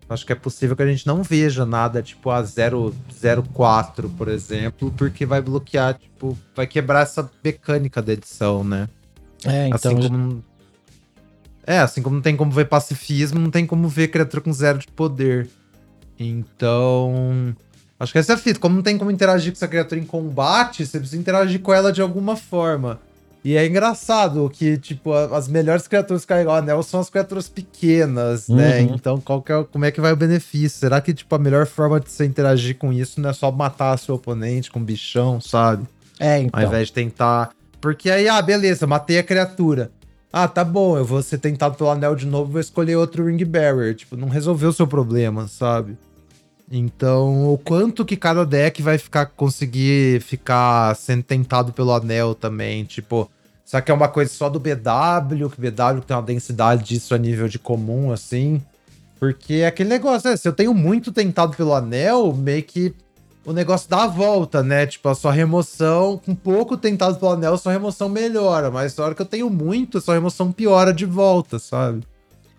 Acho que é possível que a gente não veja nada tipo a 004, por exemplo, porque vai bloquear, tipo, vai quebrar essa mecânica da edição, né? É, então. Assim como... É, assim como não tem como ver pacifismo, não tem como ver criatura com zero de poder. Então. Acho que essa é a fita. Como não tem como interagir com essa criatura em combate, você precisa interagir com ela de alguma forma. E é engraçado que, tipo, as melhores criaturas que carregam o anel são as criaturas pequenas, né? uhum. né? Então, qual é, como é que vai o benefício? Será que, tipo, a melhor forma de você interagir com isso não é só matar seu oponente com bichão, sabe? É, então. Ao invés de tentar. Porque aí, ah, beleza, matei a criatura. Ah, tá bom, eu vou ser tentado pelo anel de novo, vou escolher outro Ring Barrier. Tipo, não resolveu o seu problema, sabe? Então, o quanto que cada deck vai ficar conseguir ficar sendo tentado pelo anel também, tipo, será que é uma coisa só do BW, que BW tem uma densidade disso a nível de comum assim? Porque é aquele negócio, né? Se eu tenho muito tentado pelo anel, meio que o negócio dá a volta, né? Tipo, a sua remoção, com pouco tentado pelo anel, sua remoção melhora. Mas na hora que eu tenho muito, sua remoção piora de volta, sabe?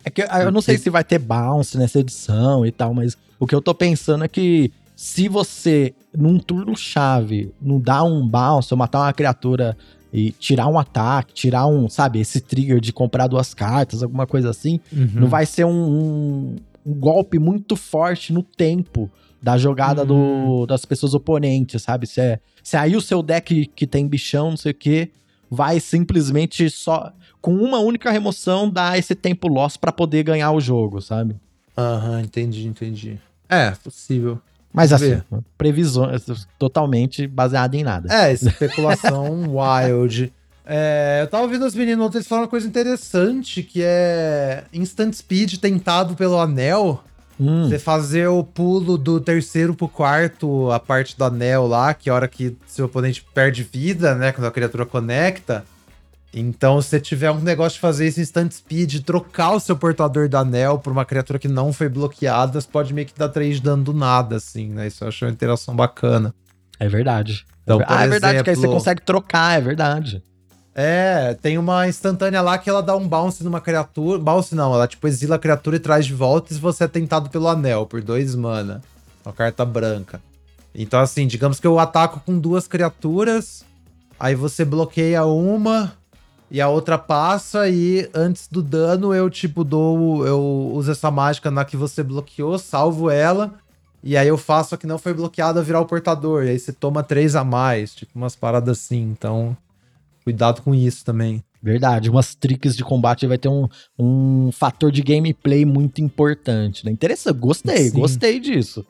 É que eu não sei se vai ter bounce nessa edição e tal, mas o que eu tô pensando é que se você, num turno chave, não dá um bounce ou matar uma criatura e tirar um ataque, tirar um, sabe, esse trigger de comprar duas cartas, alguma coisa assim, uhum. não vai ser um, um, um, golpe muito forte no tempo da jogada uhum. do, das pessoas oponentes, sabe? Se, é, se aí o seu deck que tem bichão, não sei o que, vai simplesmente só com uma única remoção dar esse tempo loss para poder ganhar o jogo, sabe? Aham, entendi, entendi. É, possível. Mas assim, ver. previsões totalmente baseada em nada. É, especulação wild. É, eu tava ouvindo os meninos ontem, eles falaram uma coisa interessante, que é instant speed tentado pelo anel. Hum. Você fazer o pulo do terceiro pro quarto, a parte do anel lá, que é a hora que seu oponente perde vida, né? Quando a criatura conecta. Então, se você tiver um negócio de fazer esse instant speed, trocar o seu portador do anel por uma criatura que não foi bloqueada, você pode meio que dar 3 de dano do nada, assim, né? Isso eu acho uma interação bacana. É verdade. Então, ah, é verdade, exemplo, que aí você consegue trocar, é verdade. É, tem uma instantânea lá que ela dá um bounce numa criatura. Bounce não, ela tipo exila a criatura e traz de volta se você é tentado pelo anel por dois mana. Uma carta branca. Então, assim, digamos que eu ataco com duas criaturas, aí você bloqueia uma, e a outra passa e antes do dano eu, tipo, dou. Eu uso essa mágica na que você bloqueou, salvo ela. E aí eu faço a que não foi bloqueada virar o portador. E aí você toma três a mais. Tipo, umas paradas assim. Então, cuidado com isso também. Verdade, umas tricks de combate vai ter um, um fator de gameplay muito importante, né? Interessante, gostei, Sim. gostei disso.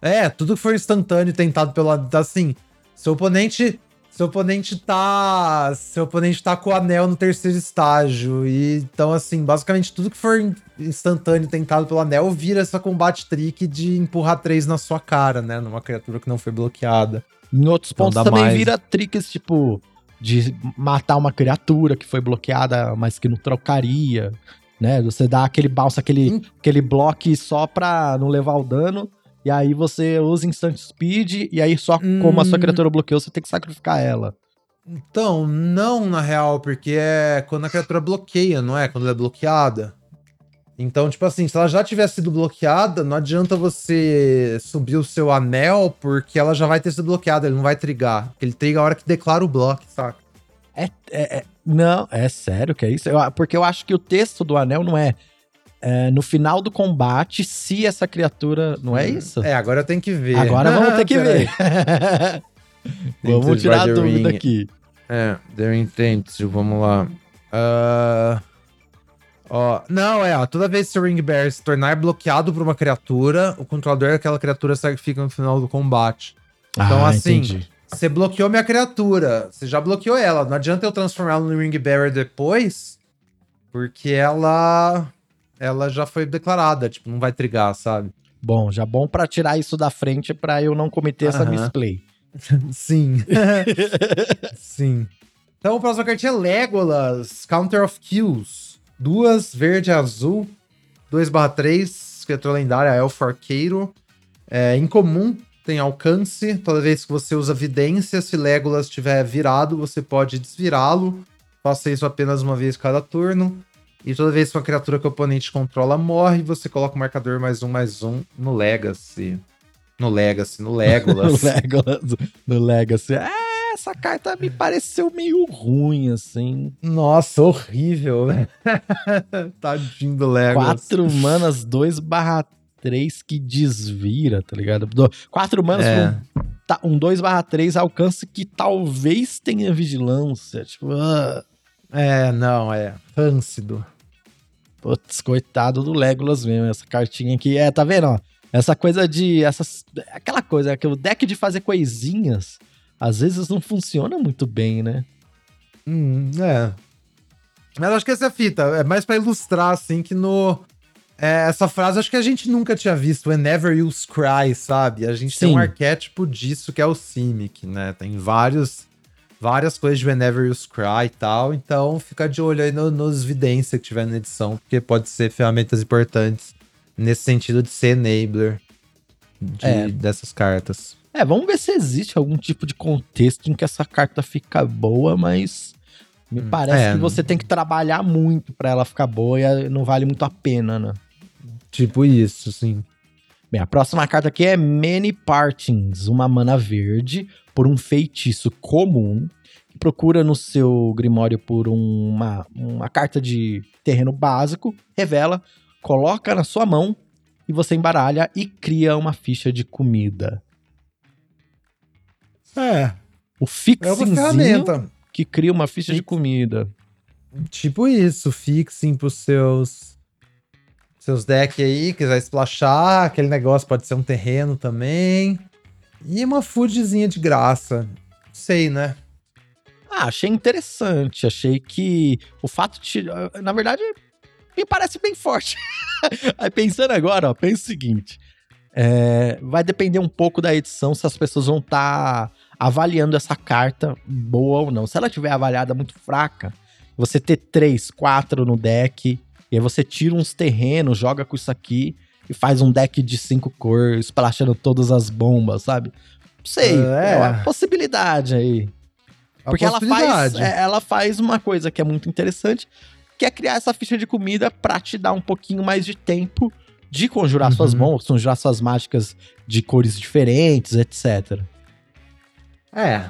É, tudo que for instantâneo tentado pelo. Assim, seu oponente seu oponente tá. Seu oponente tá com o anel no terceiro estágio. E então, assim, basicamente tudo que for instantâneo tentado pelo anel vira essa combate trick de empurrar três na sua cara, né? Numa criatura que não foi bloqueada. Em outros então, pontos também mais. vira tricks, tipo, de matar uma criatura que foi bloqueada, mas que não trocaria. Né? Você dá aquele bounce, aquele, aquele bloco só pra não levar o dano. E aí você usa Instant Speed, e aí só hum. como a sua hum. criatura bloqueou, você tem que sacrificar ela. Então, não na real, porque é quando a criatura bloqueia, não é? Quando ela é bloqueada. Então, tipo assim, se ela já tivesse sido bloqueada, não adianta você subir o seu anel, porque ela já vai ter sido bloqueada, ele não vai trigar. Porque ele triga a hora que declara o bloco, saca? É, é, é, não, é sério que é isso? Eu, porque eu acho que o texto do anel não é é, no final do combate, se essa criatura. Não é isso? É, agora eu tenho que ver. Agora vamos ter que ver. vamos tirar a dúvida ring. aqui. É, their intent, vamos lá. Uh, ó, não, é, ó, toda vez que o Ring Bear se tornar bloqueado por uma criatura, o controlador daquela criatura sacrifica no final do combate. Então, ah, assim, você bloqueou minha criatura, você já bloqueou ela. Não adianta eu transformar ela no Ring Bearer depois, porque ela ela já foi declarada, tipo, não vai trigar, sabe? Bom, já bom para tirar isso da frente para eu não cometer essa misplay. Sim. Sim. Então, a próxima cartinha é Legolas, Counter of Kills. Duas, verde e azul. 2/3, criatura lendária, Elfo Arqueiro. É incomum, tem alcance. Toda vez que você usa vidência, se Legolas estiver virado, você pode desvirá-lo. Faça isso apenas uma vez cada turno. E toda vez que uma criatura que o oponente controla morre, você coloca o marcador mais um, mais um no Legacy. No Legacy, no Legolas. no Legolas, no Legacy. É, essa carta me pareceu meio ruim, assim. Nossa, horrível, né? Tadinho do Legolas. 4 manas, 2 barra 3 que desvira, tá ligado? 4 manas é. um, um 2 barra 3 alcance que talvez tenha vigilância. Tipo, uh, é, não, é. Râncido. Putz, coitado do Legolas mesmo, essa cartinha aqui. É, tá vendo, ó? Essa coisa de. Essas, aquela coisa, que o deck de fazer coisinhas às vezes não funciona muito bem, né? Hum, é. Mas acho que essa é a fita. É mais pra ilustrar, assim, que no. É, essa frase acho que a gente nunca tinha visto. Whenever you cry, sabe? A gente Sim. tem um arquétipo disso que é o Simic, né? Tem vários. Várias coisas de Whenever You Cry e tal, então fica de olho aí no, nos vidências que tiver na edição, porque pode ser ferramentas importantes nesse sentido de ser enabler de- É. dessas cartas. É, vamos ver se existe algum tipo de contexto em que essa carta fica boa, mas me parece é. que você tem que trabalhar muito pra ela ficar boa e não vale muito a pena, né? Tipo isso, sim. Bem, a próxima carta aqui é Many Partings, uma mana verde por um feitiço comum que procura no seu grimório por uma, uma carta de terreno básico, revela, coloca na sua mão e você embaralha e cria uma ficha de comida. É, O é fixingzinho ferramenta. que cria uma ficha de comida. Tipo isso, fixing pros seus seus decks aí, quiser splashar, aquele negócio pode ser um terreno também. E uma foodzinha de graça. Sei, né? Ah, achei interessante. Achei que o fato de. Na verdade, me parece bem forte. Aí pensando agora, ó, pensa o seguinte: é, vai depender um pouco da edição se as pessoas vão estar avaliando essa carta boa ou não. Se ela tiver avaliada muito fraca, você ter três, quatro no deck, e aí você tira uns terrenos, joga com isso aqui e faz um deck de cinco cores, splashando todas as bombas, sabe? Não sei, É. é uma possibilidade aí. A Porque ela faz, possibilidade. é, ela faz uma coisa que é muito interessante, que é criar essa ficha de comida pra te dar um pouquinho mais de tempo de conjurar suas Uhum. mãos, conjurar suas mágicas de cores diferentes, etc. É.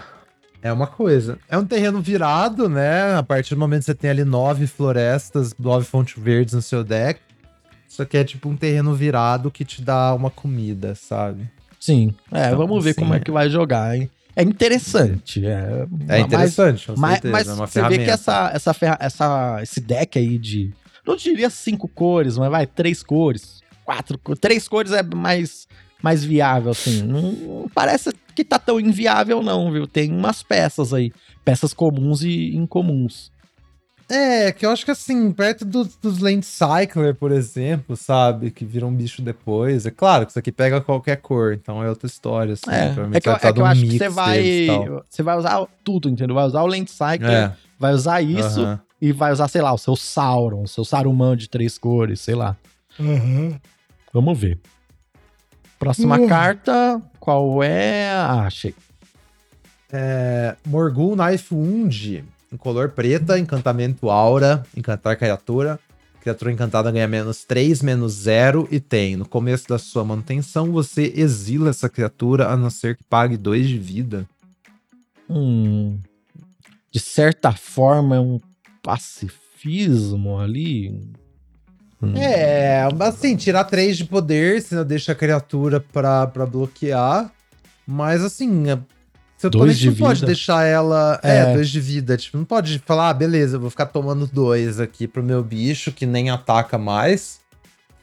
É uma coisa. É um terreno virado, né? A partir do momento que você tem ali nove florestas, nove fontes verdes no seu deck. Isso aqui é tipo um terreno virado que te dá uma comida, sabe? Sim, é, Então, vamos ver como é é. que vai jogar, hein? É interessante, é, É mas- interessante, com Mas, certeza. mas é uma você vê ferramenta. que essa, essa, ferra- essa, esse deck aí de. Não diria cinco cores, mas vai, três cores. Quatro cores. Três cores é mais, mais viável, assim. Não parece que tá tão inviável, não, viu? Tem umas peças aí. Peças comuns e incomuns. É, que eu acho que assim, perto do- dos Land Cycler, por exemplo, sabe? Que vira um bicho depois. É claro que isso aqui pega qualquer cor, então é outra história, assim. É, é que, eu- vai é que eu acho que você vai. Você vai usar tudo, entendeu? Vai usar o Land Cycler, É, vai usar isso aham. e vai usar, sei lá, o seu Sauron, o seu Saruman de três cores, sei lá. Vamos ver. Próxima Uhum. carta, qual é? Ah, achei. É, Morgul Knife Wound, em color preta, encantamento aura, encantar criatura. Criatura encantada ganha menos 3, menos 0 e tem. No começo da sua manutenção, você exila essa criatura a não ser que pague 2 de vida. Hum, de certa forma é um pacifismo ali. Hum, É, assim, tirar 3 de poder, senão deixa a criatura pra, pra bloquear. Mas assim, seu Dois de não pode vida. deixar ela. É, É. 2 de vida. Tipo, não pode falar, ah, beleza, eu vou ficar tomando dois aqui pro meu bicho, que nem ataca mais.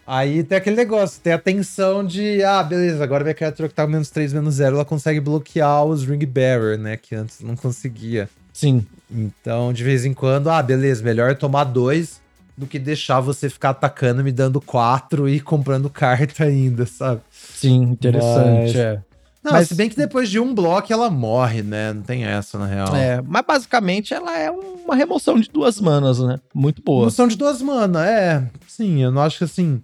Aí tem aquele negócio, tem a tensão de, ah, beleza, agora minha criatura que tá com menos 3, menos 0, ela consegue bloquear os Ring Bearer, né? Que antes não conseguia. Sim, Então, de vez em quando, ah, beleza, melhor tomar dois do que deixar você ficar atacando, me dando quatro e comprando carta ainda, sabe? sim, interessante. Mas- É. Não, Mas- se bem que depois de um bloco ela morre, né? Não tem essa, na real. É, mas basicamente ela é uma remoção de duas manas, né? Muito boa. Função de duas mana, é. Sim, eu não acho que assim.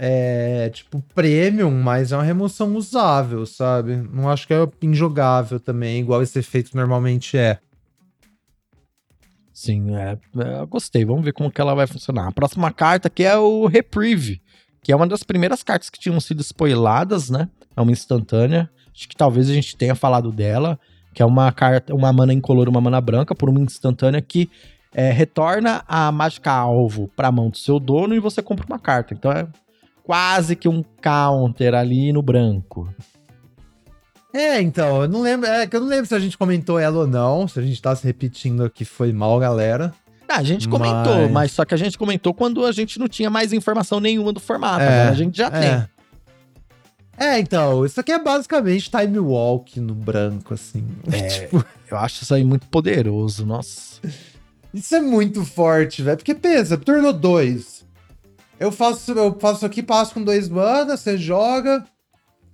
É tipo premium, mas é uma remoção usável, sabe? Não acho que é injogável também, igual esse efeito normalmente é. Sim, é, é, gostei. Vamos ver como que ela vai funcionar. A próxima carta aqui é o Reprieve, que é uma das primeiras cartas que tinham sido spoiladas, né? É uma instantânea. Acho que talvez a gente tenha falado dela, que é uma carta, uma mana incolor, uma mana branca, por uma instantânea que é, retorna a mágica alvo para a mão do seu dono e você compra uma carta. Então é quase que um counter ali no branco. É, então, eu não lembro. É que eu não lembro se a gente comentou ela ou não. Se a gente tá se repetindo aqui, foi mal, galera. Ah, a gente comentou, Mas- mas... só que a gente comentou quando a gente não tinha mais informação nenhuma do formato. É, Agora a gente já tem. É. Então, isso aqui é basicamente time walk no branco, assim. É, tipo... eu acho isso aí muito poderoso, nossa. Isso é muito forte, velho. Porque pensa, turno 2. Eu faço, eu faço aqui, passo com dois mana, você joga.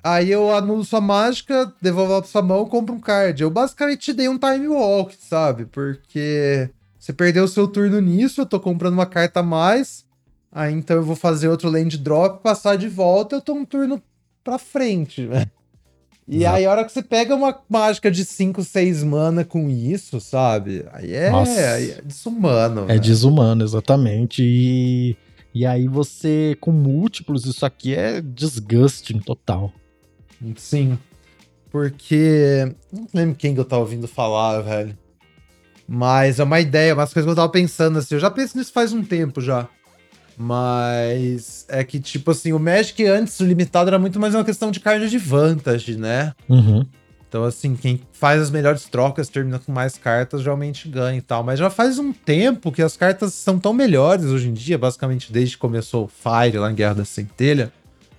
Aí eu anulo sua mágica, devolvo ela pra sua mão, compro um card. Eu basicamente te dei um time walk, sabe? Porque você perdeu o seu turno nisso, eu tô comprando uma carta a mais. Aí então eu vou fazer outro land drop, passar de volta, eu tô um turno pra frente, velho. E Exato. aí, a hora que você pega uma mágica de 5, 6 mana com isso, sabe? Aí é, aí é desumano. É desumano, exatamente. E, e aí você, com múltiplos, isso aqui é disgusting total. Sim. Porque. Não lembro quem que eu tava ouvindo falar, velho. Mas é uma ideia, umas coisas que eu tava pensando assim. Eu já penso nisso faz um tempo já. Mas é que, tipo assim, o Magic antes, o limitado, era muito mais uma questão de card de vantagem, né? Uhum. Então, assim, quem faz as melhores trocas, termina com mais cartas, geralmente ganha e tal. Mas já faz um tempo que as cartas são tão melhores hoje em dia, basicamente desde que começou o Fire lá em Guerra da Centelha.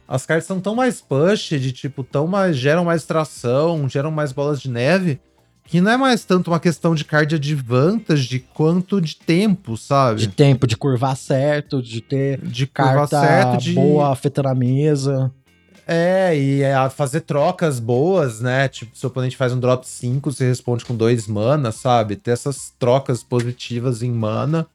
As cartas são tão mais push, de tipo, tão mais. geram mais tração, geram mais bolas de neve que não é mais tanto uma questão de card advantage quanto de tempo, sabe? De tempo, de curvar certo, de ter de carta certo, de... boa afetando a mesa. É, e é fazer trocas boas, né? Tipo, se o oponente faz um drop 5, você responde com 2 mana, sabe? Ter essas trocas positivas em mana.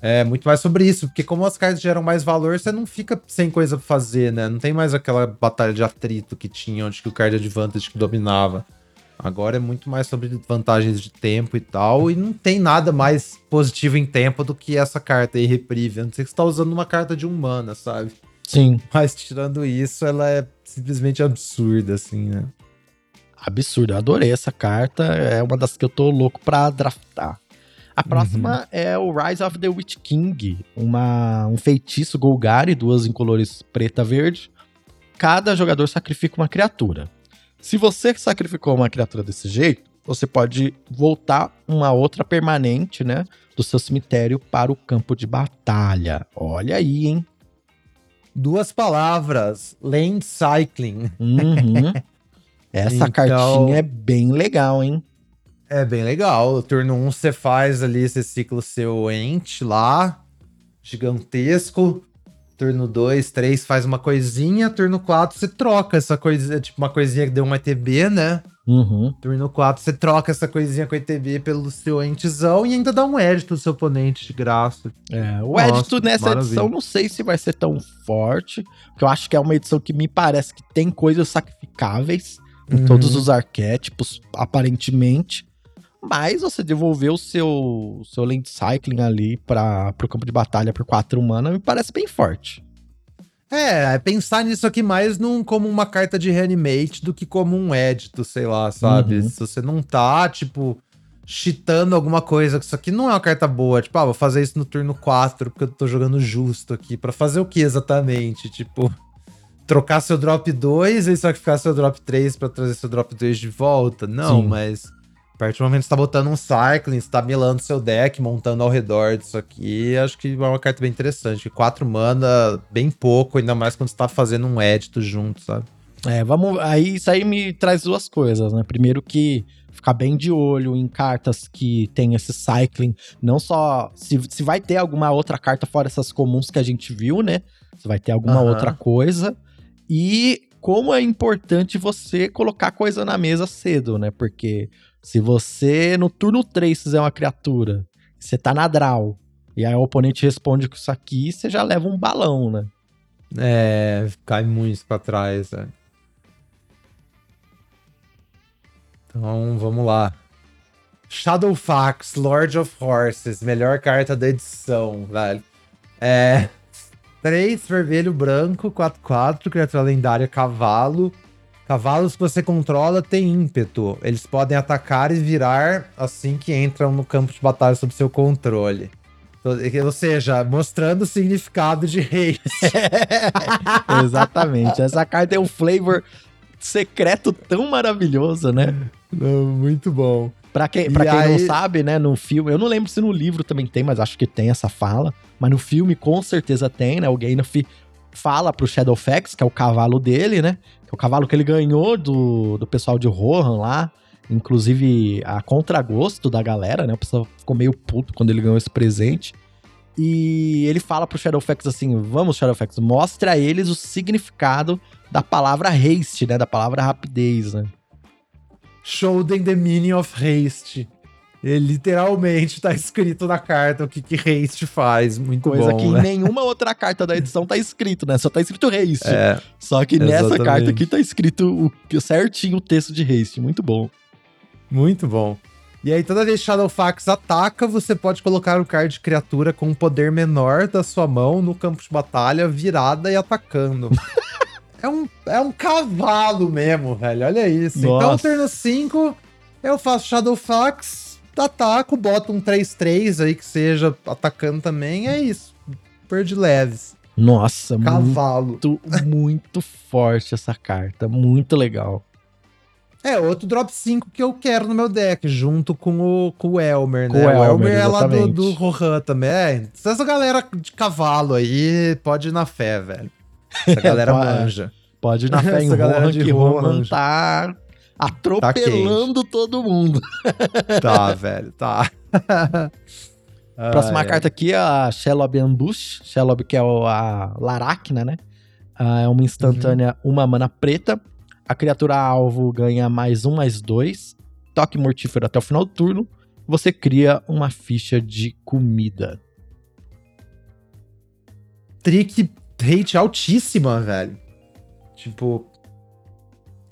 É muito mais sobre isso, porque como as cartas geram mais valor, você não fica sem coisa pra fazer, né? Não tem mais aquela batalha de atrito que tinha, onde que o card advantage que dominava. Agora é muito mais sobre vantagens de tempo e tal, e não tem nada mais positivo em tempo do que essa carta aí, Reprieve. A não ser que você tá usando uma carta de humana, sabe? Sim. Mas tirando isso, ela é simplesmente absurda, assim, né? Absurda. Eu adorei essa carta. É uma das que eu tô louco pra draftar. A próxima uhum. é o Rise of the Witch King, uma, um feitiço Golgari, duas em colores preta e verde. Cada jogador sacrifica uma criatura. Se você sacrificou uma criatura desse jeito, você pode voltar uma outra permanente, né, do seu cemitério para o campo de batalha. Olha aí, hein? Duas palavras: land cycling. Uhum. Essa então, cartinha é bem legal, hein? É bem legal. O turno 1 um, você faz ali, você cicla o seu ent lá, gigantesco. Turno 2, 3 faz uma coisinha. Turno 4 você troca essa coisa, tipo uma coisinha que deu um ETB, né? Uhum. Turno 4 você troca essa coisinha com ETB pelo seu entzão e ainda dá um edito no seu oponente de graça. É, o edito nessa maravilha. edição não sei se vai ser tão forte, porque eu acho que é uma edição que me parece que tem coisas sacrificáveis em uhum. todos os arquétipos, aparentemente. Mas você devolver o seu, seu Land Cycling ali para o campo de batalha por 4 mana me parece bem forte. É, é, pensar nisso aqui mais num, como uma carta de reanimate do que como um edito, sei lá, sabe? Uhum. Se você não tá, tipo, cheatando alguma coisa, que isso aqui não é uma carta boa, tipo, ah, vou fazer isso no turno 4 porque eu tô jogando justo aqui. para fazer o que exatamente? Tipo, trocar seu drop 2 e sacrificar seu drop 3 para trazer seu drop 2 de volta? Não, Sim. mas partir do momento que você tá botando um cycling, você tá milando seu deck, montando ao redor disso aqui, acho que é uma carta bem interessante. Quatro mana, bem pouco, ainda mais quando você tá fazendo um edito junto, sabe? É, vamos. Aí isso aí me traz duas coisas, né? Primeiro que ficar bem de olho em cartas que tem esse cycling. Não só. Se, se vai ter alguma outra carta fora essas comuns que a gente viu, né? Se vai ter alguma uhum. outra coisa. E como é importante você colocar coisa na mesa cedo, né? Porque se você, no turno 3, fizer uma criatura, você tá na draw, e aí o oponente responde com isso aqui, você já leva um balão, né? É, cai muito pra trás, né? Então, vamos lá. Shadowfax, Lord of Horses, melhor carta da edição, velho. É. 3, vermelho, branco, 4-4, criatura lendária, cavalo. Cavalos que você controla têm ímpeto. Eles podem atacar e virar assim que entram no campo de batalha sob seu controle. Ou seja, mostrando o significado de reis. Exatamente. Essa carta tem um flavor secreto tão maravilhoso, né? muito bom. Pra quem, pra quem aí... não sabe, né, no filme, eu não lembro se no livro também tem, mas acho que tem essa fala. Mas no filme com certeza tem, né? O Gandalf fala pro Shadowfax, que é o cavalo dele, né? Que é o cavalo que ele ganhou do, do pessoal de Rohan lá. Inclusive, a contragosto da galera, né? O pessoal ficou meio puto quando ele ganhou esse presente. E ele fala pro Shadowfax assim: Vamos, Shadowfax, mostre a eles o significado da palavra haste, né? Da palavra rapidez, né? Show them the meaning of haste. Ele literalmente tá escrito na carta o que, que haste faz. Muito Coisa bom. que né? em nenhuma outra carta da edição tá escrito, né? Só tá escrito haste. É, Só que nessa exatamente. carta aqui tá escrito o, certinho o texto de haste. Muito bom. muito bom. E aí, toda vez que Shadowfax ataca, você pode colocar o card de criatura com um poder menor da sua mão no campo de batalha, virada e atacando. é, um, é um cavalo mesmo, velho. Olha isso. Então, Nossa. turno 5, eu faço Shadowfax, ataco, boto um 3-3 aí que seja atacando também. É isso. Perde leves. Nossa, Cavalo. muito, muito forte essa carta. Muito legal. É, outro drop 5 que eu quero no meu deck, junto com o, com o Elmer, Com né? o Elmer, Elmer é lá do, do Rohan também. É, essa galera de cavalo aí pode ir na fé, velho. Essa galera manja. Pode ir na fé em Rohan, que Rohan, Rohan anja. tá atropelando todo mundo. Tá, velho, tá. Próxima Ai, carta aqui é a Shelob Ambush. Shelob, que é a Laracna, né? Ah, é uma instantânea, uma mana preta. A criatura alvo ganha mais um, mais dois. Toque mortífero até o final do turno. Você cria uma ficha de comida. Trick rate altíssima, velho. Tipo.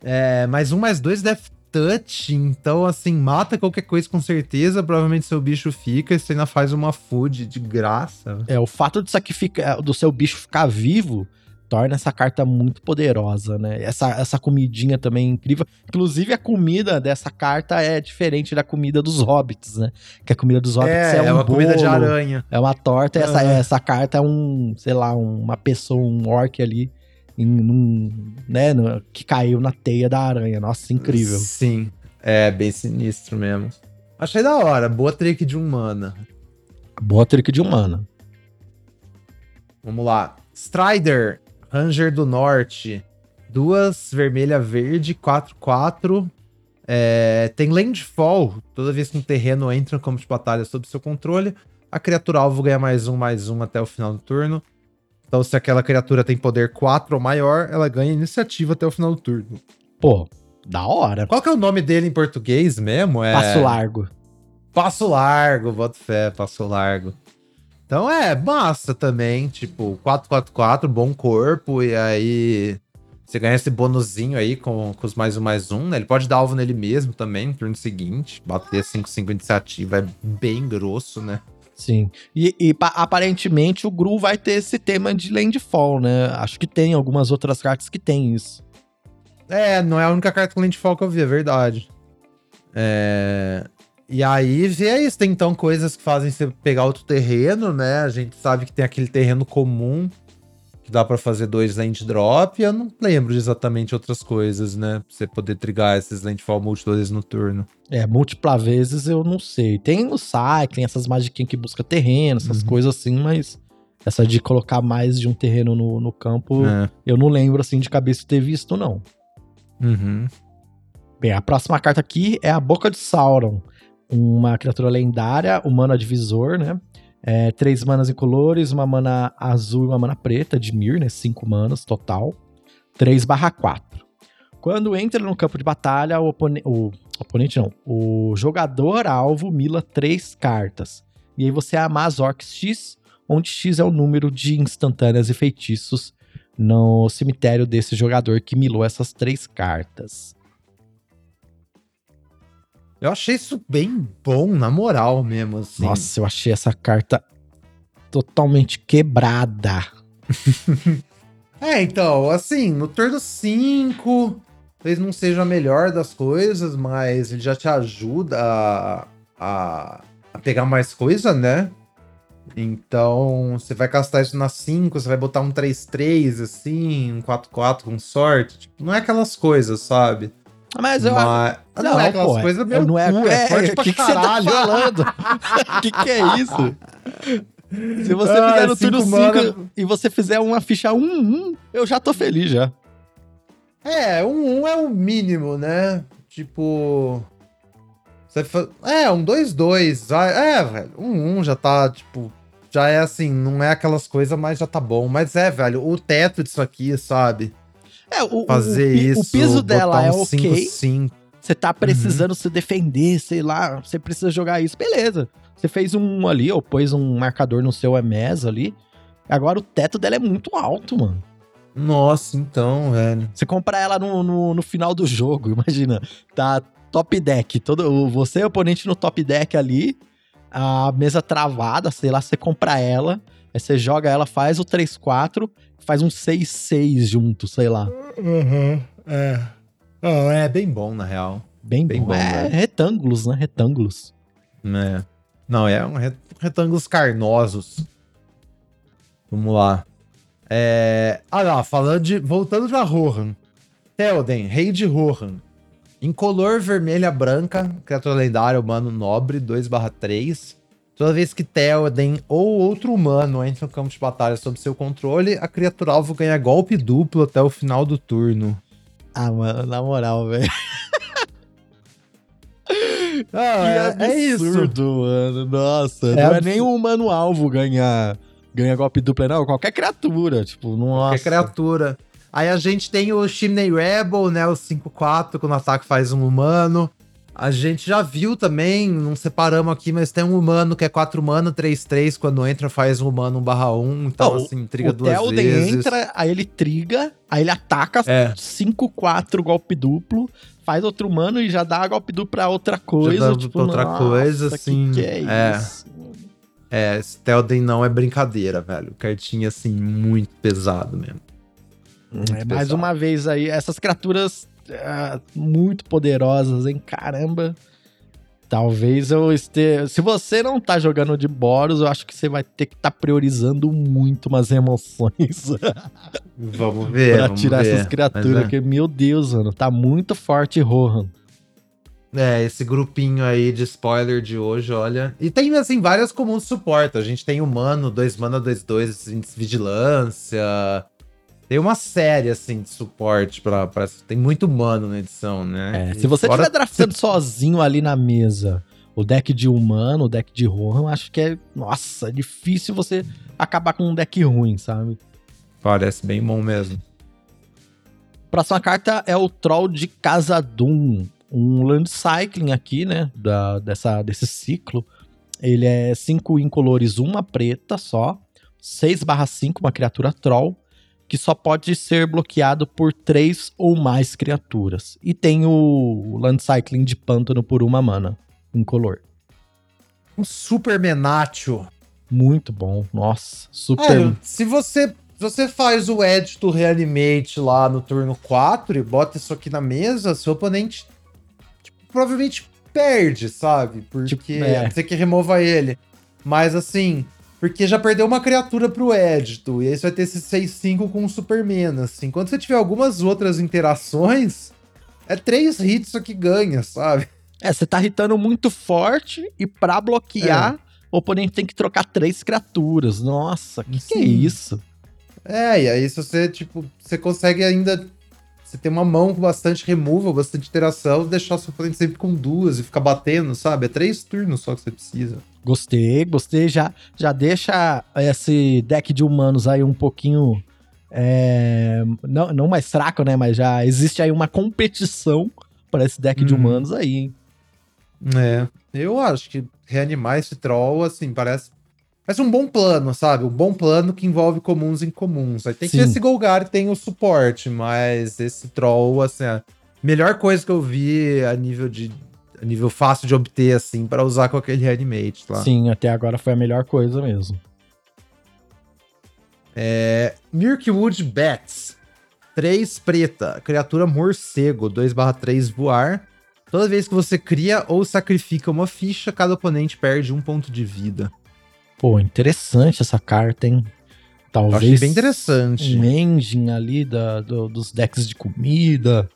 É, mais um, mais dois Death Touch. Então, assim, mata qualquer coisa com certeza. Provavelmente seu bicho fica. E você ainda faz uma food de graça. É, o fato de sacrificar, do seu bicho ficar vivo torna essa carta muito poderosa, né? Essa, essa comidinha também é incrível. Inclusive, a comida dessa carta é diferente da comida dos hobbits, né? Que a comida dos hobbits é, é, um uma comida de bolo, aranha. É uma torta, essa, essa carta é um, sei lá, uma pessoa, um orc ali, em, num, né, no- que caiu na teia da aranha. Nossa, incrível. Sim. É, bem sinistro mesmo. Achei da hora. Boa trick de um mana. Boa trick de humana. Vamos lá. Strider, Ranger do Norte. Duas vermelha verde, 4-4. É, tem Landfall. Toda vez que um terreno entra no campo de batalha sob seu controle, a criatura alvo ganha mais um, mais um até o final do turno. Então, se aquela criatura tem poder 4 ou maior, ela ganha iniciativa até o final do turno. Pô, da hora. Qual que é o nome dele em português mesmo? É... Passo largo. Passo largo, boto fé, passo largo. Então é, massa também, tipo, 444, bom corpo, e aí você ganha esse bonuzinho aí com, com os mais um mais um, né? Ele pode dar alvo nele mesmo também no turno seguinte. Bater 5-5 iniciativa é bem grosso, né? Sim. E, e pa- aparentemente o Gru vai ter esse tema de Landfall, né? Acho que tem algumas outras cartas que tem isso. É, não é a única carta com Landfall que eu vi, é verdade. É... E aí, vê isso. Tem então coisas que fazem você pegar outro terreno, né? A gente sabe que tem aquele terreno comum que dá pra fazer dois land drop. Eu não lembro de exatamente outras coisas, né? Pra você poder trigar esses landfall múltiplas no turno. É, múltipla vezes eu não sei. Tem o Cycling, essas magiquinhas que busca terreno, essas Uhum. coisas assim, mas essa de colocar mais de um terreno no, no campo, É. eu não lembro assim de cabeça de ter visto, não. Uhum. Bem, a próxima carta aqui é a Boca de Sauron. Uma criatura lendária, humano divisor, né? É, três manas incolores, uma mana azul e uma mana preta de Mir, né? Cinco manas total. 3 barra 4. Quando entra no campo de batalha, o, o oponente não, o jogador alvo mila três cartas. E aí você amassa Orcs X, onde X é o número de instantâneas e feitiços no cemitério desse jogador que milou essas três cartas. Eu achei isso bem bom, na moral mesmo, assim. Nossa, eu achei essa carta totalmente quebrada. É, então, assim, no turno 5, talvez não seja a melhor das coisas, mas ele já te ajuda a, a, a pegar mais coisa, né? Então, você vai castar isso na 5, você vai botar um 3-3, assim, um 4-4 com sorte. Tipo, não é aquelas coisas, sabe? Mas eu Mas- não, é aquelas pô, coisas meu não é, cu, é, é, forte o pra que, que você tá caralho. falando? O que, que é isso? Se você ah, fizer no turno 5 e você fizer uma ficha 1-1, um, eu já tô feliz já. É, 1-1 um, um é o mínimo, né? Tipo. Você fa... É, um 2-2. É, velho. Um 1 já tá, tipo. Já é assim, não é aquelas coisas, mas já tá bom. Mas é, velho, o teto disso aqui, sabe? É, o, Fazer o, o, isso. O piso dela é ok. 5, Você tá precisando uhum. se defender, sei lá, você precisa jogar isso, beleza. Você fez um ali, ou pôs um marcador no seu EMES ali. Agora o teto dela é muito alto, mano. Nossa, então, velho. Você compra ela no, no, no final do jogo, imagina. Tá top deck. Todo, você o oponente no top deck ali. A mesa travada, sei lá, você compra ela. Aí você joga ela, faz o 3-4, faz um 6-6 junto, sei lá. Uhum, é. Oh, é bem bom, na real. Bem, bem bom. bom é, né? retângulos, né? Retângulos. É. Não, é um retângulos carnosos. Vamos lá. É... Ah, lá, falando de. Voltando pra Rohan. Telden, rei de Rohan. Incolor vermelha branca, criatura lendária, humano nobre, 2/3. Toda vez que Telden ou outro humano entra no campo de batalha sob seu controle, a criatura alvo ganha golpe duplo até o final do turno. Ah, mano, na moral, velho. Ah, é, é, isso. mano. Nossa, é não absurdo. é nem um humano alvo ganhar, ganhar golpe duplo, não. Qualquer criatura, tipo, nossa. Qualquer criatura. Aí a gente tem o Chimney Rebel, né? O 5-4, quando o ataque faz um humano. A gente já viu também, não separamos aqui, mas tem um humano que é 4 humano, 3-3, quando entra faz um humano 1/1, então não, assim, triga duas Telden vezes. entra, aí ele triga, aí ele ataca 5-4 é. golpe duplo, faz outro humano e já dá golpe duplo pra outra coisa, tipo, pra outra coisa, assim. Que, que é, é isso? É, esse Telden não é brincadeira, velho. Cartinha, assim, muito pesado mesmo. Muito é, mais uma vez aí, essas criaturas uh, muito poderosas, hein? Caramba. Talvez eu esteja. Se você não tá jogando de Boros, eu acho que você vai ter que estar tá priorizando muito umas emoções. vamos ver. pra vamos tirar ver. essas criaturas, é. porque, meu Deus, mano, tá muito forte Rohan. É, esse grupinho aí de spoiler de hoje, olha. E tem, assim, várias comuns suporte. A gente tem humano, 2 mana, 2, 2, vigilância. Tem uma série, assim, de suporte pra, pra. Tem muito humano na edição, né? É, se você estiver draftando sozinho ali na mesa o deck de humano, o deck de Rohan, acho que é. Nossa, é difícil você acabar com um deck ruim, sabe? Parece bem bom mesmo. Próxima carta é o Troll de Casadum. Um land cycling aqui, né? Da, dessa, desse ciclo. Ele é 5 incolores, uma preta só. 6/5, uma criatura troll que só pode ser bloqueado por três ou mais criaturas. E tem o Land Cycling de pântano por uma mana, incolor. Um Super Menatio. Muito bom, nossa, super. É, se você você faz o do Reanimate lá no turno 4 e bota isso aqui na mesa, seu oponente tipo, provavelmente perde, sabe? Porque tipo, é. você que remova ele. Mas assim, porque já perdeu uma criatura pro Edito. E aí você vai ter esse 6-5 com o Superman, assim. Quando você tiver algumas outras interações, é três hits que ganha, sabe? É, você tá hitando muito forte e pra bloquear, é. o oponente tem que trocar três criaturas. Nossa, que, que é isso? É, e aí se você, tipo, você consegue ainda você tem uma mão com bastante removal, bastante interação, deixar seu oponente sempre com duas e ficar batendo, sabe? É três turnos só que você precisa. Gostei, gostei. Já, já deixa esse deck de humanos aí um pouquinho. É, não, não mais fraco, né? Mas já existe aí uma competição para esse deck de uhum. humanos aí, hein? É, eu acho que reanimar esse troll, assim, parece mas um bom plano, sabe? Um bom plano que envolve comuns em comuns. Aí tem Sim. que ver se Golgar tem o suporte, mas esse troll, assim, a melhor coisa que eu vi a nível de. Nível fácil de obter, assim, para usar com aquele reanimate lá. Sim, até agora foi a melhor coisa mesmo. É. Mirkwood Bats. 3 preta. Criatura morcego. 2/3 voar. Toda vez que você cria ou sacrifica uma ficha, cada oponente perde um ponto de vida. Pô, interessante essa carta, hein? Talvez. Achei bem interessante. Um engine ali da, do, dos decks de comida.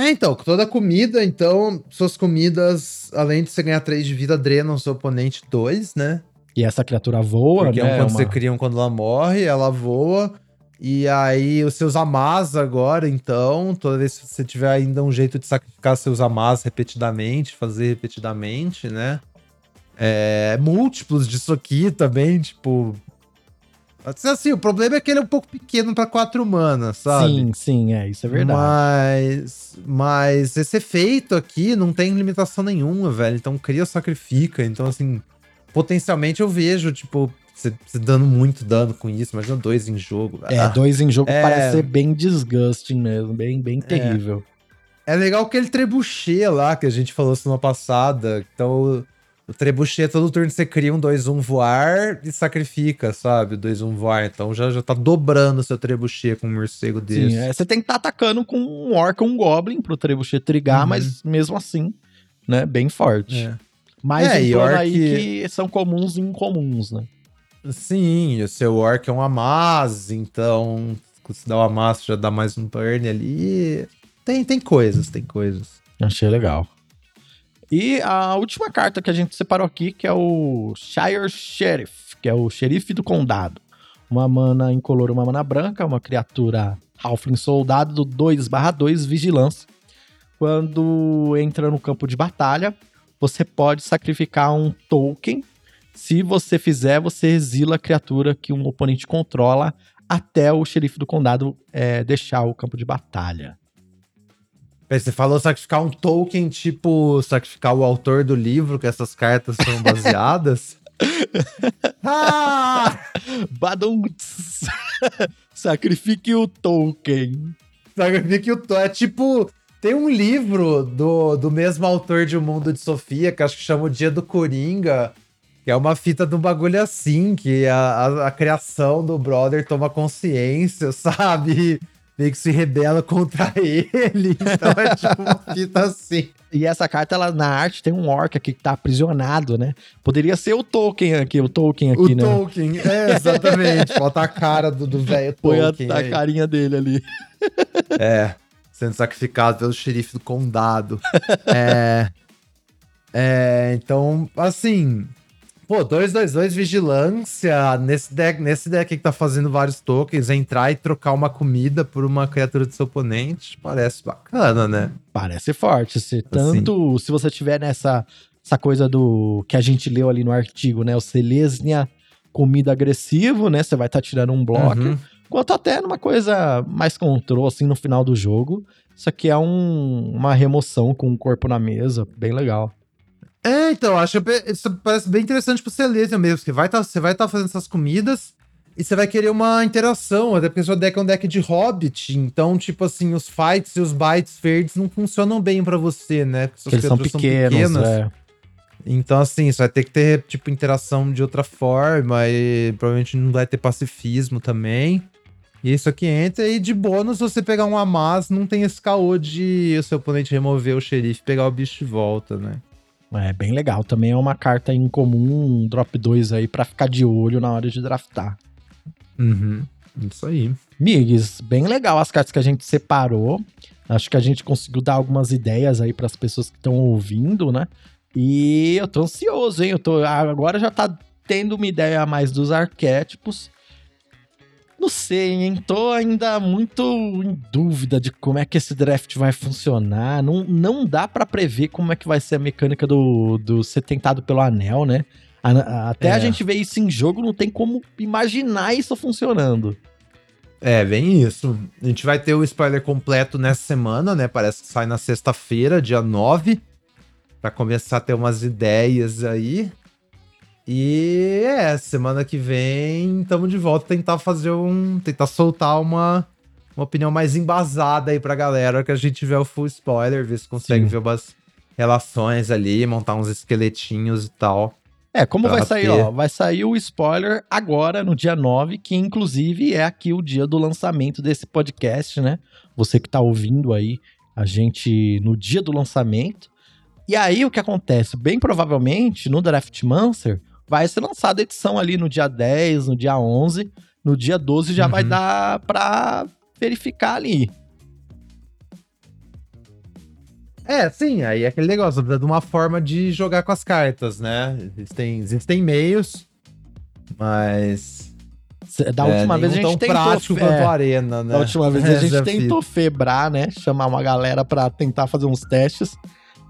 É, então, toda comida, então, suas comidas, além de você ganhar 3 de vida, drenam seu oponente 2, né? E essa criatura voa, Porque né? é quando uma- você cria um quando ela morre, ela voa. E aí os seus amas agora, então, toda vez que você tiver ainda um jeito de sacrificar seus amas repetidamente, fazer repetidamente, né? É, múltiplos disso aqui também, tipo. Assim, o problema é que ele é um pouco pequeno pra quatro humanas, sabe? Sim, sim, é, isso é verdade. Mas, mas esse efeito aqui não tem limitação nenhuma, velho. Então cria, sacrifica. Então, assim, potencialmente eu vejo, tipo, você dando muito dano com isso. Imagina dois em jogo. É, Ah, dois em jogo É. parece ser bem disgusting mesmo, bem, bem terrível. É legal aquele trebuchet lá que a gente falou semana passada. Então, o, trebuchet, todo turno você cria um 2-1 voar e sacrifica, sabe? O 2-1 voar. Então já, já tá dobrando o seu trebuchet com um morcego desse. Sim, é, você tem que estar atacando com um orc ou um goblin pro trebuchet trigar, Uhum. mas mesmo assim, né, bem forte. É. Mais É, um orc- aí que são comuns e incomuns, né? Sim, o seu orc é um Amaz, então se dá o Amaz já dá mais um burn ali. Tem, tem coisas, tem coisas. Achei legal. E a última carta que a gente separou aqui, que é o Shire Sheriff, que é o xerife do condado. Uma mana incolor, uma mana branca, uma criatura Halfling soldado do 2/2 vigilância. Quando entra no campo de batalha, você pode sacrificar um token. Se você fizer, você exila a criatura que um oponente controla até o xerife do condado é, deixar o campo de batalha. Peraí, Você falou sacrificar um token, tipo sacrificar o autor do livro que essas cartas são baseadas? ah! Badum! Sacrifique o token. Sacrifique o to É tipo. Tem um livro do, do mesmo autor de O Mundo de Sofia, que acho que chama O Dia do Coringa, que é uma fita de um bagulho assim, que a, a, a criação do brother toma consciência, sabe? Meio que se rebela contra ele. Então é tipo uma fita assim. E essa carta, ela, na arte, tem um orc aqui que tá aprisionado, né? Poderia ser o token aqui, o token aqui, o né? Tolkien, é, exatamente. Falta a cara do velho Põe a, Tolkien. a carinha dele ali. É, sendo sacrificado pelo xerife do condado. é. É, então, assim. Pô, 222 vigilância. Nesse deck, nesse deck que tá fazendo vários tokens, entrar e trocar uma comida por uma criatura do seu oponente, parece bacana, né? Parece forte. Se, tanto se você tiver nessa essa coisa do que a gente leu ali no artigo, né? O Selesnia comida agressivo, né? Você vai estar tirando um bloco. Uhum. Quanto até numa coisa mais control, assim, no final do jogo. Isso aqui é um- uma remoção com o corpo na mesa, bem legal. É, então, acho que isso parece bem interessante pro Celestia mesmo, porque vai tá, você vai estar fazendo essas comidas e você vai querer uma interação, até porque seu deck é um deck de Hobbit, então, tipo assim, os fights e os bites verdes não funcionam bem pra você, né? Porque suas eles são pequenos, é. Então, assim, você vai ter que ter, tipo, interação de outra forma e provavelmente não vai ter pacifismo também. E isso aqui entra e de bônus, você pegar um Amaz, não tem esse caô de o seu oponente remover o xerife e pegar o bicho de volta, né? É bem legal. Também é uma carta incomum, um drop 2 aí pra ficar de olho na hora de draftar. Uhum. Isso aí. Migs, bem legal as cartas que a gente separou. Acho que a gente conseguiu dar algumas ideias aí pras pessoas que estão ouvindo, né? E eu tô ansioso, hein? Eu tô, agora já tá tendo uma ideia a mais dos arquétipos. Não sei, hein? Tô ainda muito em dúvida de como é que esse draft vai funcionar. Não, não dá pra prever como é que vai ser a mecânica do, do ser tentado pelo anel, né? A- a- até a É. gente ver isso em jogo, não tem como imaginar isso funcionando. É, bem isso. A gente vai ter o spoiler completo nessa semana, né? Parece que sai na sexta-feira, dia 9. Pra começar a ter umas ideias aí. E é, semana que vem estamos de volta tentar fazer um. tentar soltar uma, uma opinião mais embasada aí pra galera que a gente tiver o full spoiler, ver se consegue Sim. ver umas relações ali, montar uns esqueletinhos e tal. É, como vai sair, ter. ó? Vai sair o spoiler agora, no dia 9, que inclusive é aqui o dia do lançamento desse podcast, né? Você que tá ouvindo aí a gente no dia do lançamento. E aí o que acontece? Bem provavelmente no Draftmancer vai ser lançada a edição ali no dia 10, no dia 11, no dia 12 já vai Uhum. dar pra verificar ali. É, sim, aí é aquele negócio, precisa de uma forma de jogar com as cartas, né? Existem, existem meios, Mas. Da última é, vez a gente tentou. prático é, quanto a arena, né? Da última vez a gente é tentou febrar, né? Chamar uma galera pra tentar fazer uns testes.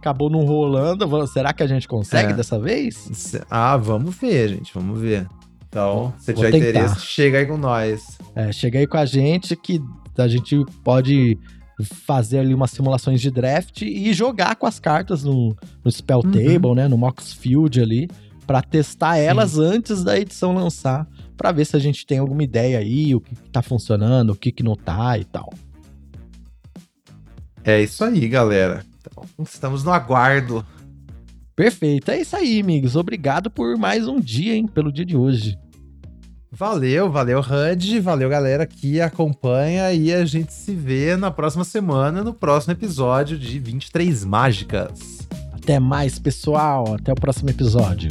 Acabou não rolando. Será que a gente consegue É. dessa vez? Ah, vamos ver, gente. Vamos ver. Então, se tiver tentar. interesse, chega aí com nós. É, chega aí com a gente que a gente pode fazer ali umas simulações de draft e jogar com as cartas no, no Spell Uhum. Table, né? No Mox Field ali, pra testar elas antes da edição lançar, pra ver se a gente tem alguma ideia aí, o que, que tá funcionando, o que, que não tá e tal. É isso aí, galera. Então, estamos no aguardo. Perfeito, é isso aí, amigos. Obrigado por mais um dia, hein? Pelo dia de hoje. Valeu, valeu, HUD. Valeu, galera que acompanha. E a gente se vê na próxima semana, no próximo episódio de 23 Mágicas. Até mais, pessoal. Até o próximo episódio.